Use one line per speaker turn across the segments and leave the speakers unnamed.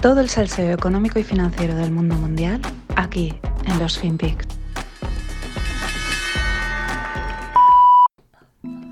Todo el salseo económico y financiero del mundo mundial aquí en los FinPix.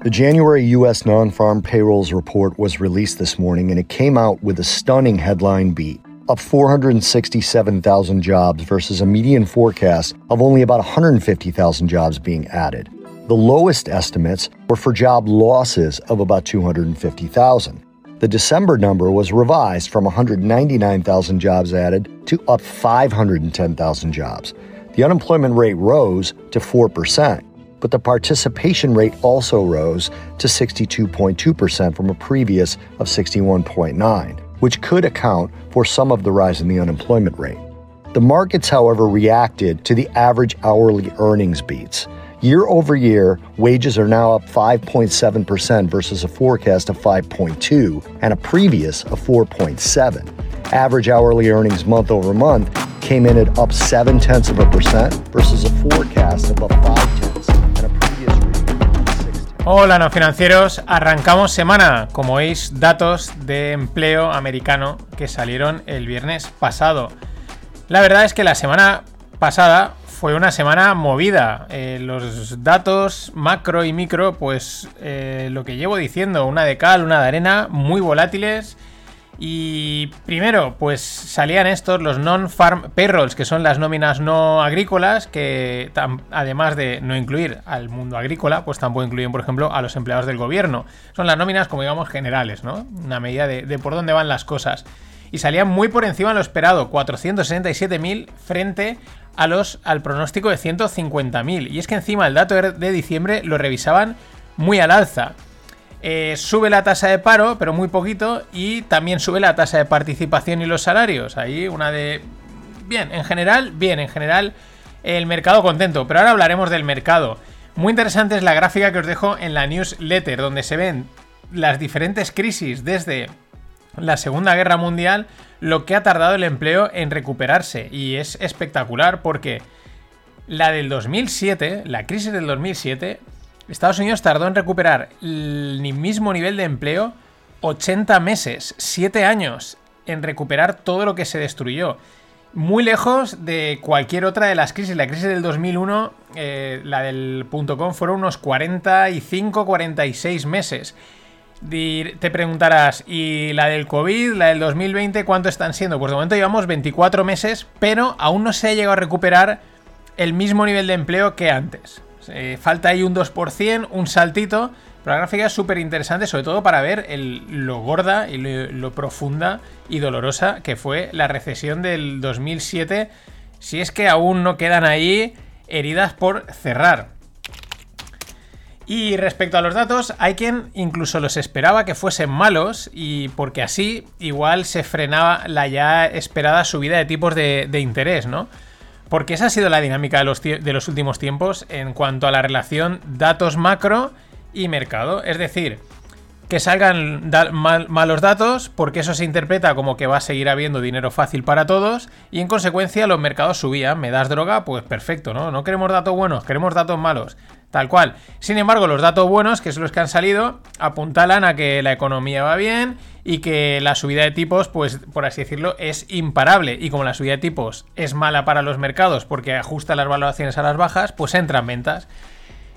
The January U.S. non farm payrolls report was released this morning and it came out with a stunning headline beat up 467,000 jobs versus a median forecast of only about 150,000 jobs being added. The lowest estimates were for job losses of about 250,000. The December number was revised from 199,000 jobs added to up 510,000 jobs. The unemployment rate rose to 4%, but the participation rate also rose to 62.2% from a previous of 61.9 which could account for some of the rise in the unemployment rate. The markets, however, reacted to the average hourly earnings beats. Year over year, wages are now up 5.7% versus a forecast of 5.2 and a previous of 4.7. Average hourly earnings month over month came in at up 7 tenths of a percent versus a forecast of up 5 tenths and a previous reading of 6 tenths.
Hola, no financieros. Arrancamos semana. Como veis, datos de empleo americano que salieron el viernes pasado. La verdad es que la semana pasada fue una semana movida. Eh, los datos macro y micro, pues eh, lo que llevo diciendo, una de cal, una de arena, muy volátiles. Y primero, pues salían estos, los non-farm payrolls, que son las nóminas no agrícolas, que además de no incluir al mundo agrícola, pues tampoco incluyen, por ejemplo, a los empleados del gobierno. Son las nóminas, como digamos, generales, ¿no? Una medida de, de por dónde van las cosas. Y salían muy por encima de lo esperado, 467.000 frente a los, al pronóstico de 150.000. Y es que encima el dato de de diciembre lo revisaban muy al alza. Eh, sube la tasa de paro, pero muy poquito, y también sube la tasa de participación y los salarios. Ahí una de... Bien, en general, bien, en general el mercado contento, pero ahora hablaremos del mercado. Muy interesante es la gráfica que os dejo en la newsletter, donde se ven las diferentes crisis desde la Segunda Guerra Mundial, lo que ha tardado el empleo en recuperarse. Y es espectacular porque la del 2007, la crisis del 2007, Estados Unidos tardó en recuperar el mismo nivel de empleo 80 meses, 7 años en recuperar todo lo que se destruyó. Muy lejos de cualquier otra de las crisis. La crisis del 2001, eh, la del .com, fueron unos 45-46 meses. Te preguntarás, ¿y la del COVID, la del 2020, cuánto están siendo? Pues de momento llevamos 24 meses, pero aún no se ha llegado a recuperar el mismo nivel de empleo que antes. Eh, falta ahí un 2%, un saltito, pero la gráfica es súper interesante, sobre todo para ver lo gorda y lo, lo profunda y dolorosa que fue la recesión del 2007, si es que aún no quedan ahí heridas por cerrar. Y respecto a los datos, hay quien incluso los esperaba que fuesen malos y porque así igual se frenaba la ya esperada subida de tipos de, interés, ¿no? Porque esa ha sido la dinámica de los, últimos tiempos en cuanto a la relación datos macro y mercado. Es decir, que salgan malos datos porque eso se interpreta como que va a seguir habiendo dinero fácil para todos y en consecuencia los mercados subían. Me das droga, pues perfecto, ¿no? No queremos datos buenos, queremos datos malos. Tal cual. Sin embargo, los datos buenos, que son los que han salido, apuntalan a que la economía va bien y que la subida de tipos, pues por así decirlo, es imparable. Y como la subida de tipos es mala para los mercados porque ajusta las valoraciones a las bajas, pues entran ventas.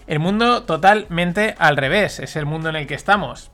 El mundo totalmente al revés, es el mundo en el que estamos.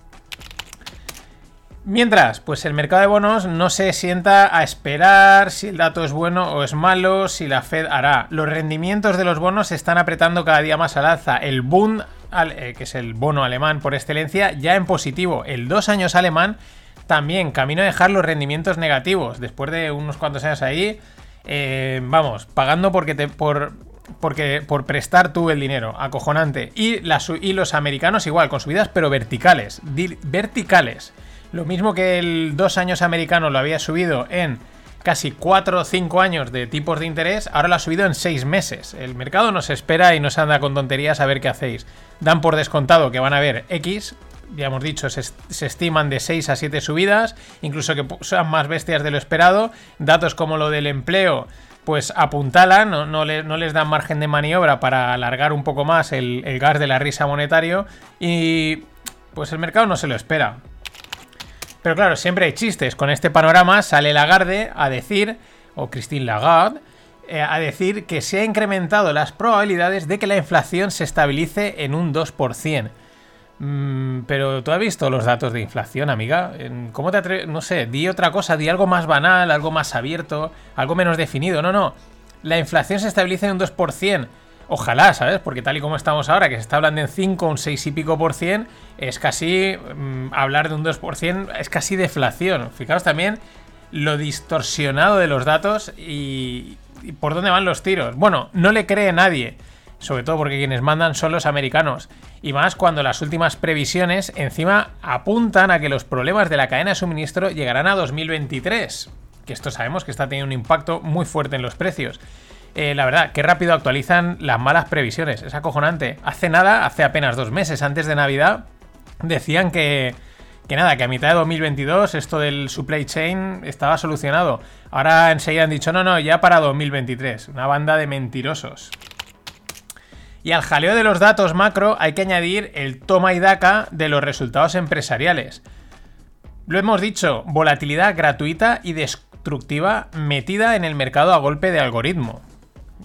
Mientras, pues el mercado de bonos no se sienta a esperar si el dato es bueno o es malo, si la Fed hará. Los rendimientos de los bonos se están apretando cada día más al alza. El Bund, eh, que es el bono alemán por excelencia, ya en positivo. El dos años alemán también camino a dejar los rendimientos negativos. Después de unos cuantos años ahí, eh, vamos, pagando porque te, por, porque, por prestar tú el dinero. Acojonante. Y, las, y los americanos igual, con subidas pero verticales. Verticales. Lo mismo que el dos años americano lo había subido en casi 4 o 5 años de tipos de interés, ahora lo ha subido en 6 meses. El mercado nos espera y nos anda con tonterías a ver qué hacéis. Dan por descontado que van a haber X, ya hemos dicho, se, estiman de 6 a 7 subidas, incluso que sean más bestias de lo esperado. Datos como lo del empleo, pues apuntalan, no, no le- no les dan margen de maniobra para alargar un poco más el gas de la risa monetario y pues el mercado no se lo espera. Pero claro, siempre hay chistes. Con este panorama sale Lagarde a decir, o Christine Lagarde, eh, a decir que se ha incrementado las probabilidades de que la inflación se estabilice en un 2%. Mm, pero tú has visto los datos de inflación, amiga. ¿Cómo te atreves? No sé, di otra cosa, di algo más banal, algo más abierto, algo menos definido. No, no. La inflación se estabiliza en un 2%. Ojalá, ¿sabes? Porque tal y como estamos ahora, que se está hablando en 5, un 6 y pico por cien, es casi mm, hablar de un 2%, es casi deflación. Fijaos también lo distorsionado de los datos y, y por dónde van los tiros. Bueno, no le cree nadie sobre todo porque quienes mandan son los americanos. Y más cuando las últimas previsiones encima apuntan a que los problemas de la cadena de suministro llegarán a 2023. Que esto sabemos que está teniendo un impacto muy fuerte en los precios. Eh, la verdad, qué rápido actualizan las malas previsiones. Es acojonante. Hace nada, hace apenas dos meses antes de Navidad, decían que, que nada, que a mitad de 2022 esto del supply chain estaba solucionado. Ahora enseguida han dicho, no, no, ya para 2023. Una banda de mentirosos. Y al jaleo de los datos macro hay que añadir el toma y daca de los resultados empresariales. Lo hemos dicho, volatilidad gratuita y destructiva metida en el mercado a golpe de algoritmo.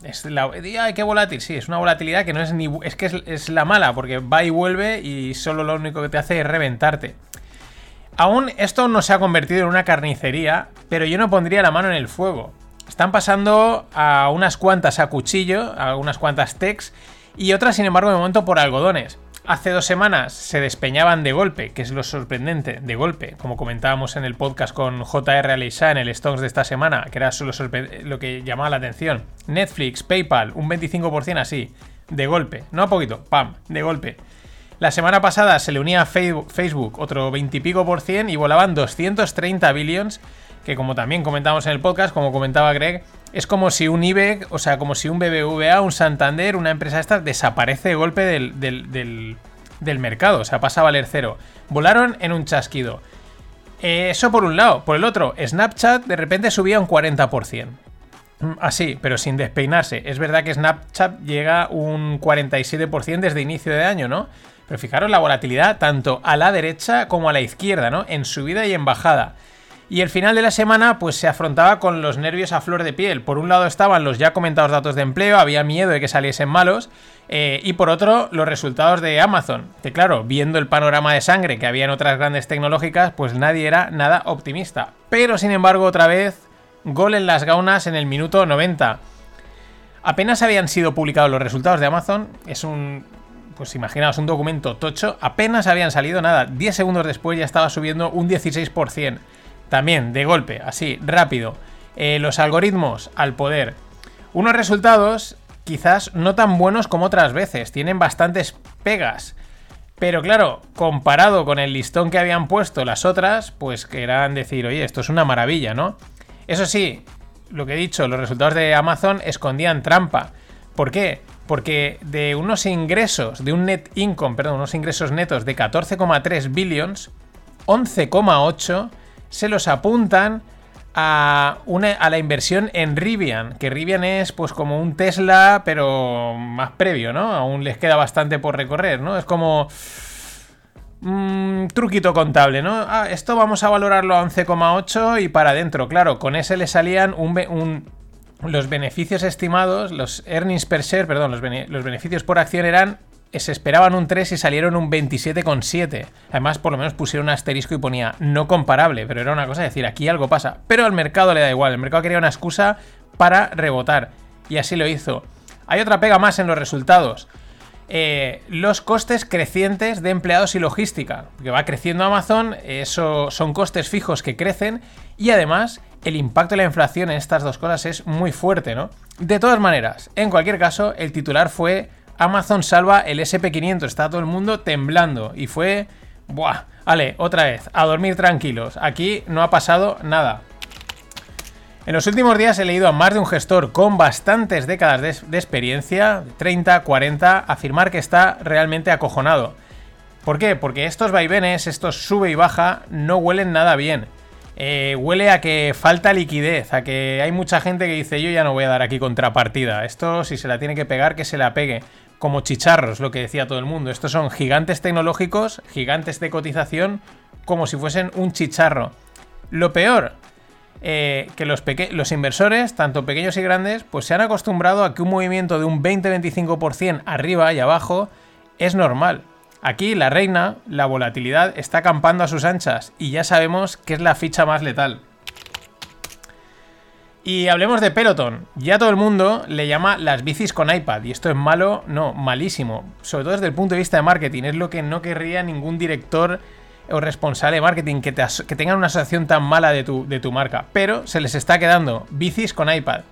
Es la, ay, qué volátil, sí, es una volatilidad que no es ni. Es que es, es la mala, porque va y vuelve y solo lo único que te hace es reventarte. Aún esto no se ha convertido en una carnicería, pero yo no pondría la mano en el fuego. Están pasando a unas cuantas a cuchillo, a unas cuantas techs, y otras, sin embargo, de momento por algodones. Hace dos semanas se despeñaban de golpe, que es lo sorprendente, de golpe, como comentábamos en el podcast con JR Aleisha en el Stocks de esta semana, que era solo lo que llamaba la atención. Netflix, PayPal, un 25% así, de golpe, no a poquito, pam, de golpe. La semana pasada se le unía a Facebook otro 20 y pico por cien y volaban 230 billions, que como también comentamos en el podcast, como comentaba Greg, es como si un IBEC, o sea, como si un BBVA, un Santander, una empresa esta, desaparece de golpe del, mercado, o sea, pasa a valer cero. Volaron en un chasquido. Eh, eso por un lado. Por el otro, Snapchat de repente subía un 40%. Mm, así, pero sin despeinarse. Es verdad que Snapchat llega un 47% desde inicio de año, ¿no? Pero fijaros la volatilidad tanto a la derecha como a la izquierda, ¿no? En subida y en bajada. Y el final de la semana pues se afrontaba con los nervios a flor de piel. Por un lado estaban los ya comentados datos de empleo, había miedo de que saliesen malos. Eh, y por otro, los resultados de Amazon. Que claro, viendo el panorama de sangre que había en otras grandes tecnológicas, pues nadie era nada optimista. Pero sin embargo, otra vez, gol en las gaunas en el minuto 90. Apenas habían sido publicados los resultados de Amazon, es un pues imaginaos un documento tocho, apenas habían salido nada, 10 segundos después ya estaba subiendo un 16%. También, de golpe, así, rápido. Eh, los algoritmos al poder. Unos resultados quizás no tan buenos como otras veces, tienen bastantes pegas. Pero claro, comparado con el listón que habían puesto las otras, pues querrán decir, oye, esto es una maravilla, ¿no? Eso sí, lo que he dicho, los resultados de Amazon escondían trampa. ¿Por qué? Porque de unos ingresos, de un net income, perdón, unos ingresos netos de 14,3 billions, 11,8 se los apuntan a, una, a la inversión en Rivian, que Rivian es pues como un Tesla, pero más previo, ¿no? Aún les queda bastante por recorrer, ¿no? Es como... un mm, truquito contable, ¿no? Ah, esto vamos a valorarlo a 11,8 y para adentro. Claro, con ese le salían un, los beneficios estimados, los earnings per share, perdón, los, los beneficios por acción eran se esperaban un 3 y salieron un 27,7. Además, por lo menos pusieron un asterisco y ponía no comparable, pero era una cosa de decir, aquí algo pasa. Pero al mercado le da igual, el mercado quería una excusa para rebotar. Y así lo hizo. Hay otra pega más en los resultados. Eh, los costes crecientes de empleados y logística. Que va creciendo Amazon, eso son costes fijos que crecen y además el impacto de la inflación en estas dos cosas es muy fuerte, ¿no? De todas maneras, en cualquier caso, el titular fue Amazon salva el SP500, está todo el mundo temblando y fue... Buah, vale, otra vez, a dormir tranquilos, aquí no ha pasado nada. En los últimos días he leído a más de un gestor con bastantes décadas de, de, experiencia, 30, 40, afirmar que está realmente acojonado. ¿Por qué? Porque estos vaivenes, estos sube y baja, no huelen nada bien. Eh, huele a que falta liquidez, a que hay mucha gente que dice yo ya no voy a dar aquí contrapartida. Esto si se la tiene que pegar, que se la pegue. Como chicharros, lo que decía todo el mundo. Estos son gigantes tecnológicos, gigantes de cotización, como si fuesen un chicharro. Lo peor, eh, que los, los, inversores, tanto pequeños y grandes, pues se han acostumbrado a que un movimiento de un 20-25% arriba y abajo es normal. Aquí la reina, la volatilidad, está acampando a sus anchas y ya sabemos que es la ficha más letal. Y hablemos de Peloton. Ya todo el mundo le llama las bicis con iPad. Y esto es malo, no, malísimo. Sobre todo desde el punto de vista de marketing. Es lo que no querría ningún director o responsable de marketing que, que tengan una asociación tan mala de tu marca. Pero se les está quedando bicis con iPad.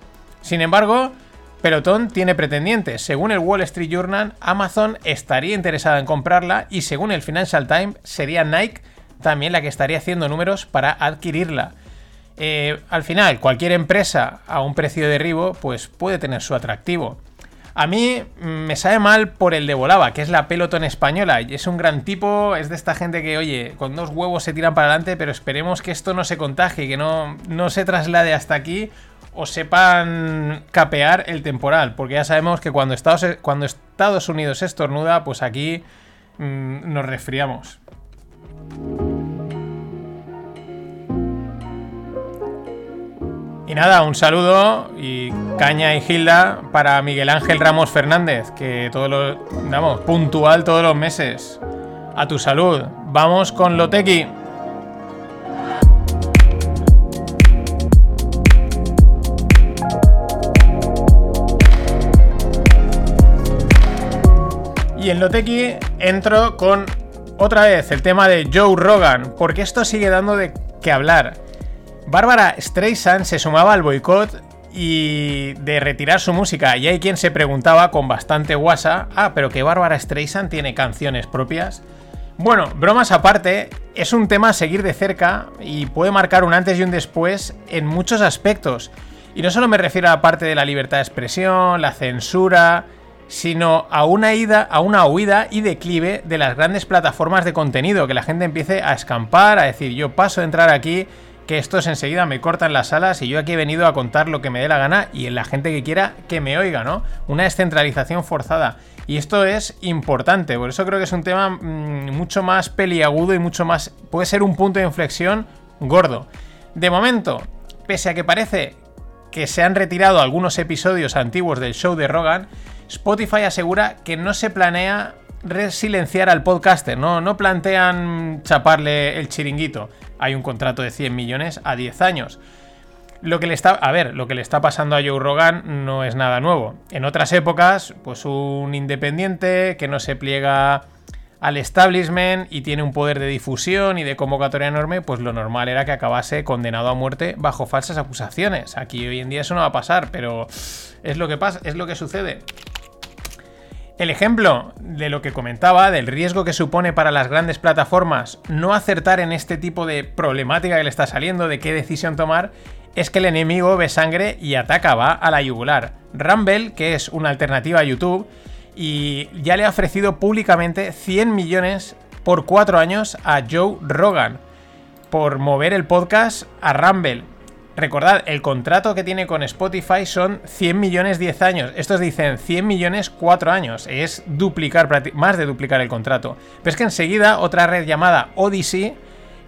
Sin embargo, Peloton tiene pretendientes. Según el Wall Street Journal, Amazon estaría interesada en comprarla y según el Financial Times sería Nike también la que estaría haciendo números para adquirirla. Eh, al final, cualquier empresa a un precio de derribo pues puede tener su atractivo. A mí mm, me sabe mal por el de Volaba, que es la Peloton española. Es un gran tipo, es de esta gente que, oye, con dos huevos se tiran para adelante, pero esperemos que esto no se contagie, que no, no se traslade hasta aquí o sepan capear el temporal, porque ya sabemos que cuando Estados, cuando Estados Unidos estornuda, pues aquí mm, nos resfriamos. Y nada, un saludo y caña y gilda para Miguel Ángel Ramos Fernández, que todo lo, vamos, puntual todos los meses. A tu salud. Vamos con Lotequi. Y en Lotequi entro con otra vez el tema de Joe Rogan, porque esto sigue dando de qué hablar. Bárbara Streisand se sumaba al boicot y de retirar su música. Y hay quien se preguntaba con bastante guasa, ah, pero que Bárbara Streisand tiene canciones propias. Bueno, bromas aparte, es un tema a seguir de cerca y puede marcar un antes y un después en muchos aspectos. Y no solo me refiero a la parte de la libertad de expresión, la censura, sino a una ida, a una huida y declive de las grandes plataformas de contenido, que la gente empiece a escampar, a decir, yo paso de entrar aquí, que estos enseguida me cortan las alas y yo aquí he venido a contar lo que me dé la gana y en la gente que quiera que me oiga, ¿no? Una descentralización forzada. Y esto es importante, por eso creo que es un tema mm, mucho más peliagudo y mucho más... puede ser un punto de inflexión gordo. De momento, pese a que parece que se han retirado algunos episodios antiguos del show de Rogan, Spotify asegura que no se planea resilenciar al podcaster, ¿no? no plantean chaparle el chiringuito. Hay un contrato de 100 millones a 10 años. Lo que le está, a ver, lo que le está pasando a Joe Rogan no es nada nuevo. En otras épocas, pues un independiente que no se pliega al establishment y tiene un poder de difusión y de convocatoria enorme, pues lo normal era que acabase condenado a muerte bajo falsas acusaciones. Aquí hoy en día eso no va a pasar, pero es lo que pasa, es lo que sucede. El ejemplo de lo que comentaba, del riesgo que supone para las grandes plataformas no acertar en este tipo de problemática que le está saliendo, de qué decisión tomar, es que el enemigo ve sangre y ataca, va a la yugular. Rumble, que es una alternativa a YouTube, y ya le ha ofrecido públicamente 100 millones por 4 años a Joe Rogan por mover el podcast a Rumble. Recordad, el contrato que tiene con Spotify son 100 millones 10 años. Estos dicen 100 millones 4 años. Es duplicar, más de duplicar el contrato. Pero es que enseguida otra red llamada Odyssey,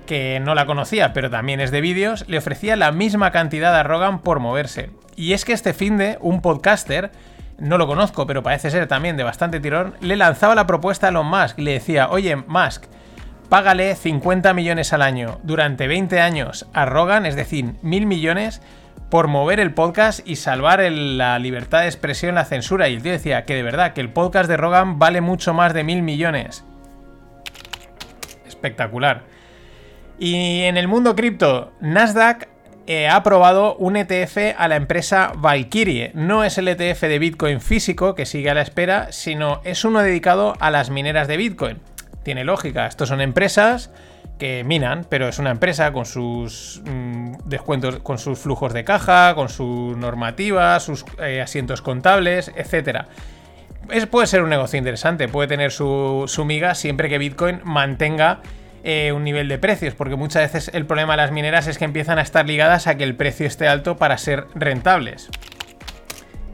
que no la conocía, pero también es de vídeos, le ofrecía la misma cantidad a Rogan por moverse. Y es que este fin de un podcaster, no lo conozco, pero parece ser también de bastante tirón, le lanzaba la propuesta a Elon Musk y le decía, oye, Musk, págale 50 millones al año durante 20 años a Rogan, es decir, mil millones, por mover el podcast y salvar la libertad de expresión, la censura. Y el tío decía que de verdad, que el podcast de Rogan vale mucho más de mil millones. Espectacular. Y en el mundo cripto, Nasdaq eh, ha aprobado un ETF a la empresa Valkyrie. No es el ETF de Bitcoin físico que sigue a la espera, sino es uno dedicado a las mineras de Bitcoin tiene lógica. Estos son empresas que minan, pero es una empresa con sus mm, descuentos, con sus flujos de caja, con su normativa, sus eh, asientos contables, etc. Es, puede ser un negocio interesante, puede tener su, su miga siempre que Bitcoin mantenga eh, un nivel de precios, porque muchas veces el problema de las mineras es que empiezan a estar ligadas a que el precio esté alto para ser rentables.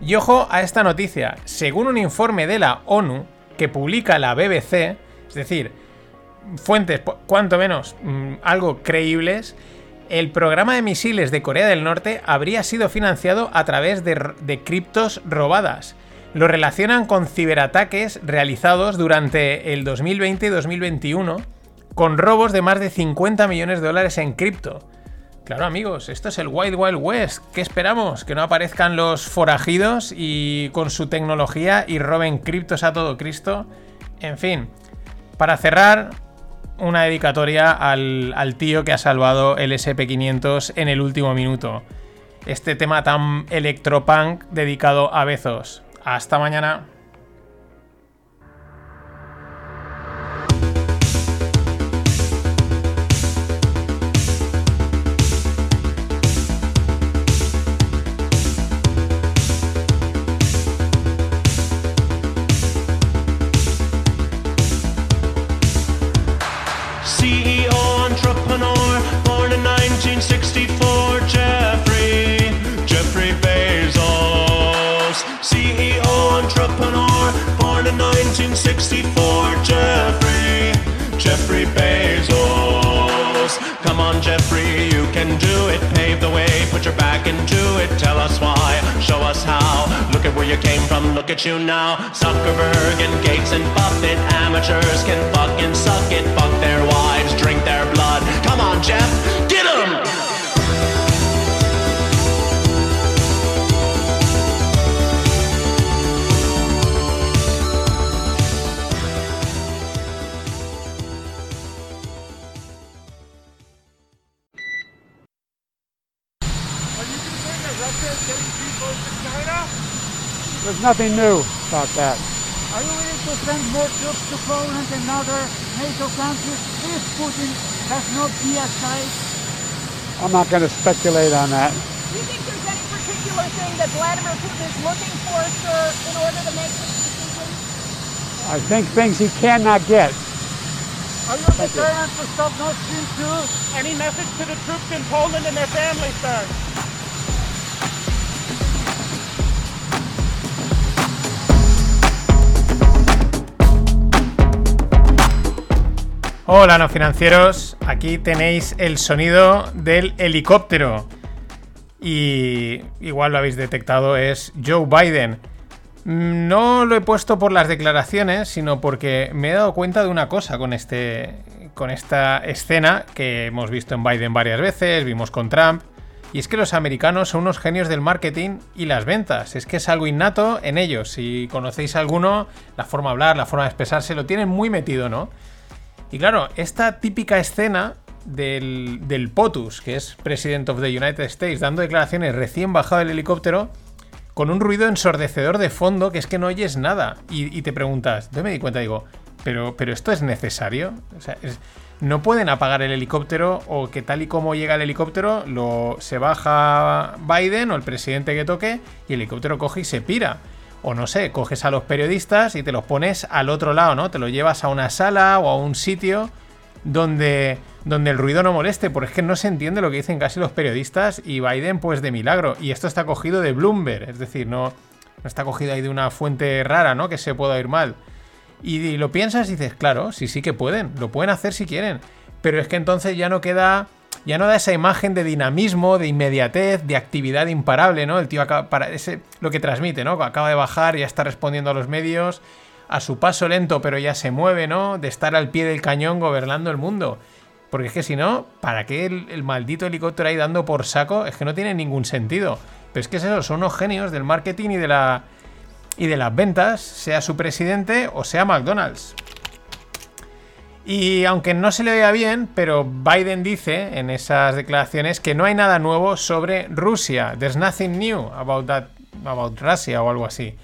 Y ojo a esta noticia, según un informe de la ONU que publica la BBC, es decir, fuentes cuanto menos mm, algo creíbles, el programa de misiles de Corea del Norte habría sido financiado a través de, de criptos robadas. Lo relacionan con ciberataques realizados durante el 2020 y 2021 con robos de más de 50 millones de dólares en cripto. Claro amigos, esto es el Wild Wild West. ¿Qué esperamos? ¿Que no aparezcan los forajidos y con su tecnología y roben criptos a todo Cristo? En fin, para cerrar, una dedicatoria al, tío que ha salvado el SP500 en el último minuto. Este tema tan electropunk dedicado a Bezos. Hasta mañana.
can do it. Pave the way, put your back into it. Tell us why, show us how. Look at where you came from, look at you now. Zuckerberg and Gates and Buffett, amateurs can fucking suck it. Fuck their wives, drink their blood. Come on, Jeff, get 'em!
There's nothing new about that.
Are you willing to send more troops to Poland and other NATO countries if Putin does not de-escalate?
I'm not going to speculate on that.
Do you think there's any particular thing that Vladimir Putin is looking for, sir, in order to make this decision?
I think things he cannot get.
Are you determined to stop Nord Stream 2? Any message to the troops in Poland and their families, sir?
Hola no financieros, aquí tenéis el sonido del helicóptero. Y igual lo habéis detectado, es Joe Biden. No lo he puesto por las declaraciones, sino porque me he dado cuenta de una cosa con, este, con esta escena que hemos visto en Biden varias veces, vimos con Trump. Y es que los americanos son unos genios del marketing y las ventas. Es que es algo innato en ellos. Si conocéis alguno, la forma de hablar, la forma de expresarse, lo tienen muy metido, ¿no? Y claro, esta típica escena del, POTUS, que es President of the United States, dando declaraciones recién bajado del helicóptero, con un ruido ensordecedor de fondo que es que no oyes nada. Y, te preguntas, yo me di cuenta, digo, ¿pero, pero esto es necesario? O sea, no pueden apagar el helicóptero o que tal y como llega el helicóptero, lo, se baja Biden o el presidente que toque y el helicóptero coge y se pira. O no sé, coges a los periodistas y te los pones al otro lado, ¿no? Te los llevas a una sala o a un sitio donde, donde el ruido no moleste, porque es que no se entiende lo que dicen casi los periodistas y Biden pues de milagro. Y esto está cogido de Bloomberg, es decir, no, no está cogido ahí de una fuente rara, ¿no? Que se pueda oír mal. Y, y lo piensas y dices, claro, sí, sí que pueden, lo pueden hacer si quieren. Pero es que entonces ya no queda ya no da esa imagen de dinamismo, de inmediatez, de actividad imparable, ¿no? El tío acaba, para ese, lo que transmite, ¿no? Acaba de bajar, ya está respondiendo a los medios, a su paso lento, pero ya se mueve, ¿no? De estar al pie del cañón gobernando el mundo. Porque es que si no, ¿para qué el, maldito helicóptero ahí dando por saco? Es que no tiene ningún sentido. Pero es que es eso, son unos genios del marketing y de la. y de las ventas, sea su presidente o sea McDonald's. Y aunque no se le vea bien, pero Biden dice en esas declaraciones que no hay nada nuevo sobre Rusia. There's nothing new about that, about Russia o algo así.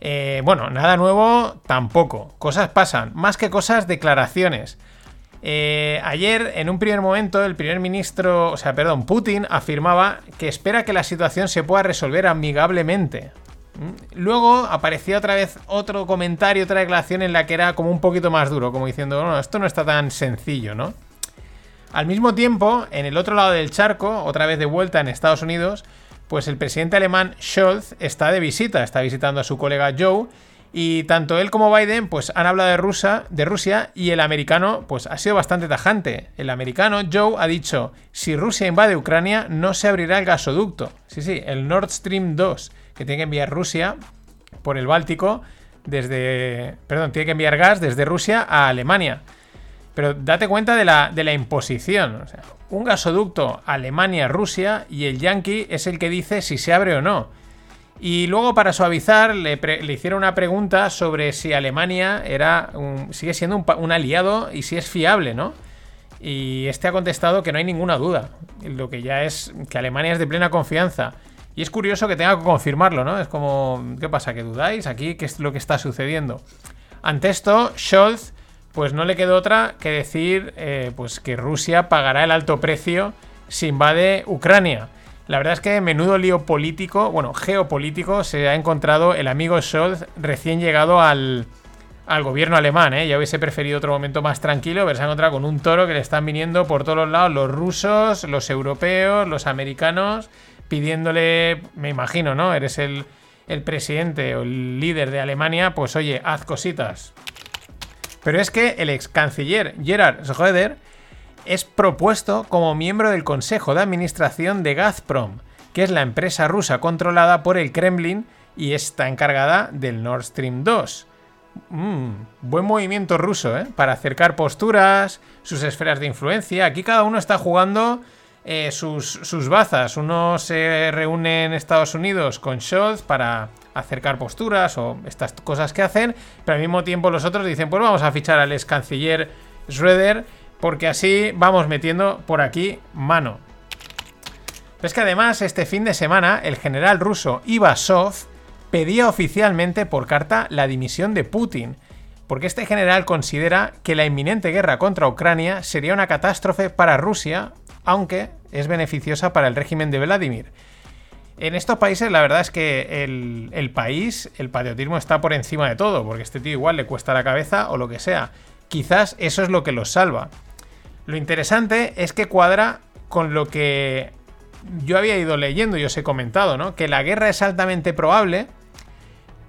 Eh, bueno, nada nuevo tampoco. Cosas pasan. Más que cosas, declaraciones. Eh, ayer, en un primer momento, el primer ministro, o sea, perdón, Putin afirmaba que espera que la situación se pueda resolver amigablemente. Luego aparecía otra vez otro comentario, otra declaración en la que era como un poquito más duro, como diciendo, no, esto no está tan sencillo, ¿no? Al mismo tiempo, en el otro lado del charco, otra vez de vuelta en Estados Unidos, pues el presidente alemán Scholz está de visita, está visitando a su colega Joe y tanto él como Biden pues han hablado de Rusia, de Rusia y el americano pues ha sido bastante tajante. El americano Joe ha dicho, si Rusia invade Ucrania no se abrirá el gasoducto. Sí, sí, el Nord Stream 2 que tiene que enviar Rusia por el Báltico desde, perdón, tiene que enviar gas desde Rusia a Alemania. Pero date cuenta de la, de la imposición. O sea, un gasoducto Alemania-Rusia y el Yankee es el que dice si se abre o no. Y luego, para suavizar, le, le hicieron una pregunta sobre si Alemania era sigue siendo un aliado y si es fiable, ¿no? Y este ha contestado que no hay ninguna duda. Lo que ya es que Alemania es de plena confianza. Y es curioso que tenga que confirmarlo, ¿no? Es como, ¿qué pasa? ¿Que dudáis aquí? ¿Qué es lo que está sucediendo? Ante esto, Scholz, pues no le quedó otra que decir eh, pues que Rusia pagará el alto precio si invade Ucrania. La verdad es que menudo lío político, bueno, geopolítico, se ha encontrado el amigo Scholz recién llegado al, al gobierno alemán, ¿eh? Ya hubiese preferido otro momento más tranquilo, pero se ha encontrado con un toro que le están viniendo por todos los lados, los rusos, los europeos, los americanos, pidiéndole, me imagino, ¿no? Eres el, el presidente o el líder de Alemania, pues oye, haz cositas. Pero es que el ex canciller Gerhard Schröder es propuesto como miembro del Consejo de Administración de Gazprom, que es la empresa rusa controlada por el Kremlin y está encargada del Nord Stream 2. Mm, buen movimiento ruso, ¿eh? Para acercar posturas, sus esferas de influencia. Aquí cada uno está jugando eh, sus, bazas. Uno se reúne en Estados Unidos con Scholz para acercar posturas o estas cosas que hacen, pero al mismo tiempo los otros dicen, pues vamos a fichar al ex canciller Schröder porque así vamos metiendo por aquí mano. Es que además este fin de semana el general ruso Ivasov pedía oficialmente por carta la dimisión de Putin, porque este general considera que la inminente guerra contra Ucrania sería una catástrofe para Rusia, aunque es beneficiosa para el régimen de Vladimir. En estos países la verdad es que el, país, el patriotismo está por encima de todo, porque este tío igual le cuesta la cabeza o lo que sea. Quizás eso es lo que los salva. Lo interesante es que cuadra con lo que yo había ido leyendo y os he comentado, ¿no? Que la guerra es altamente probable,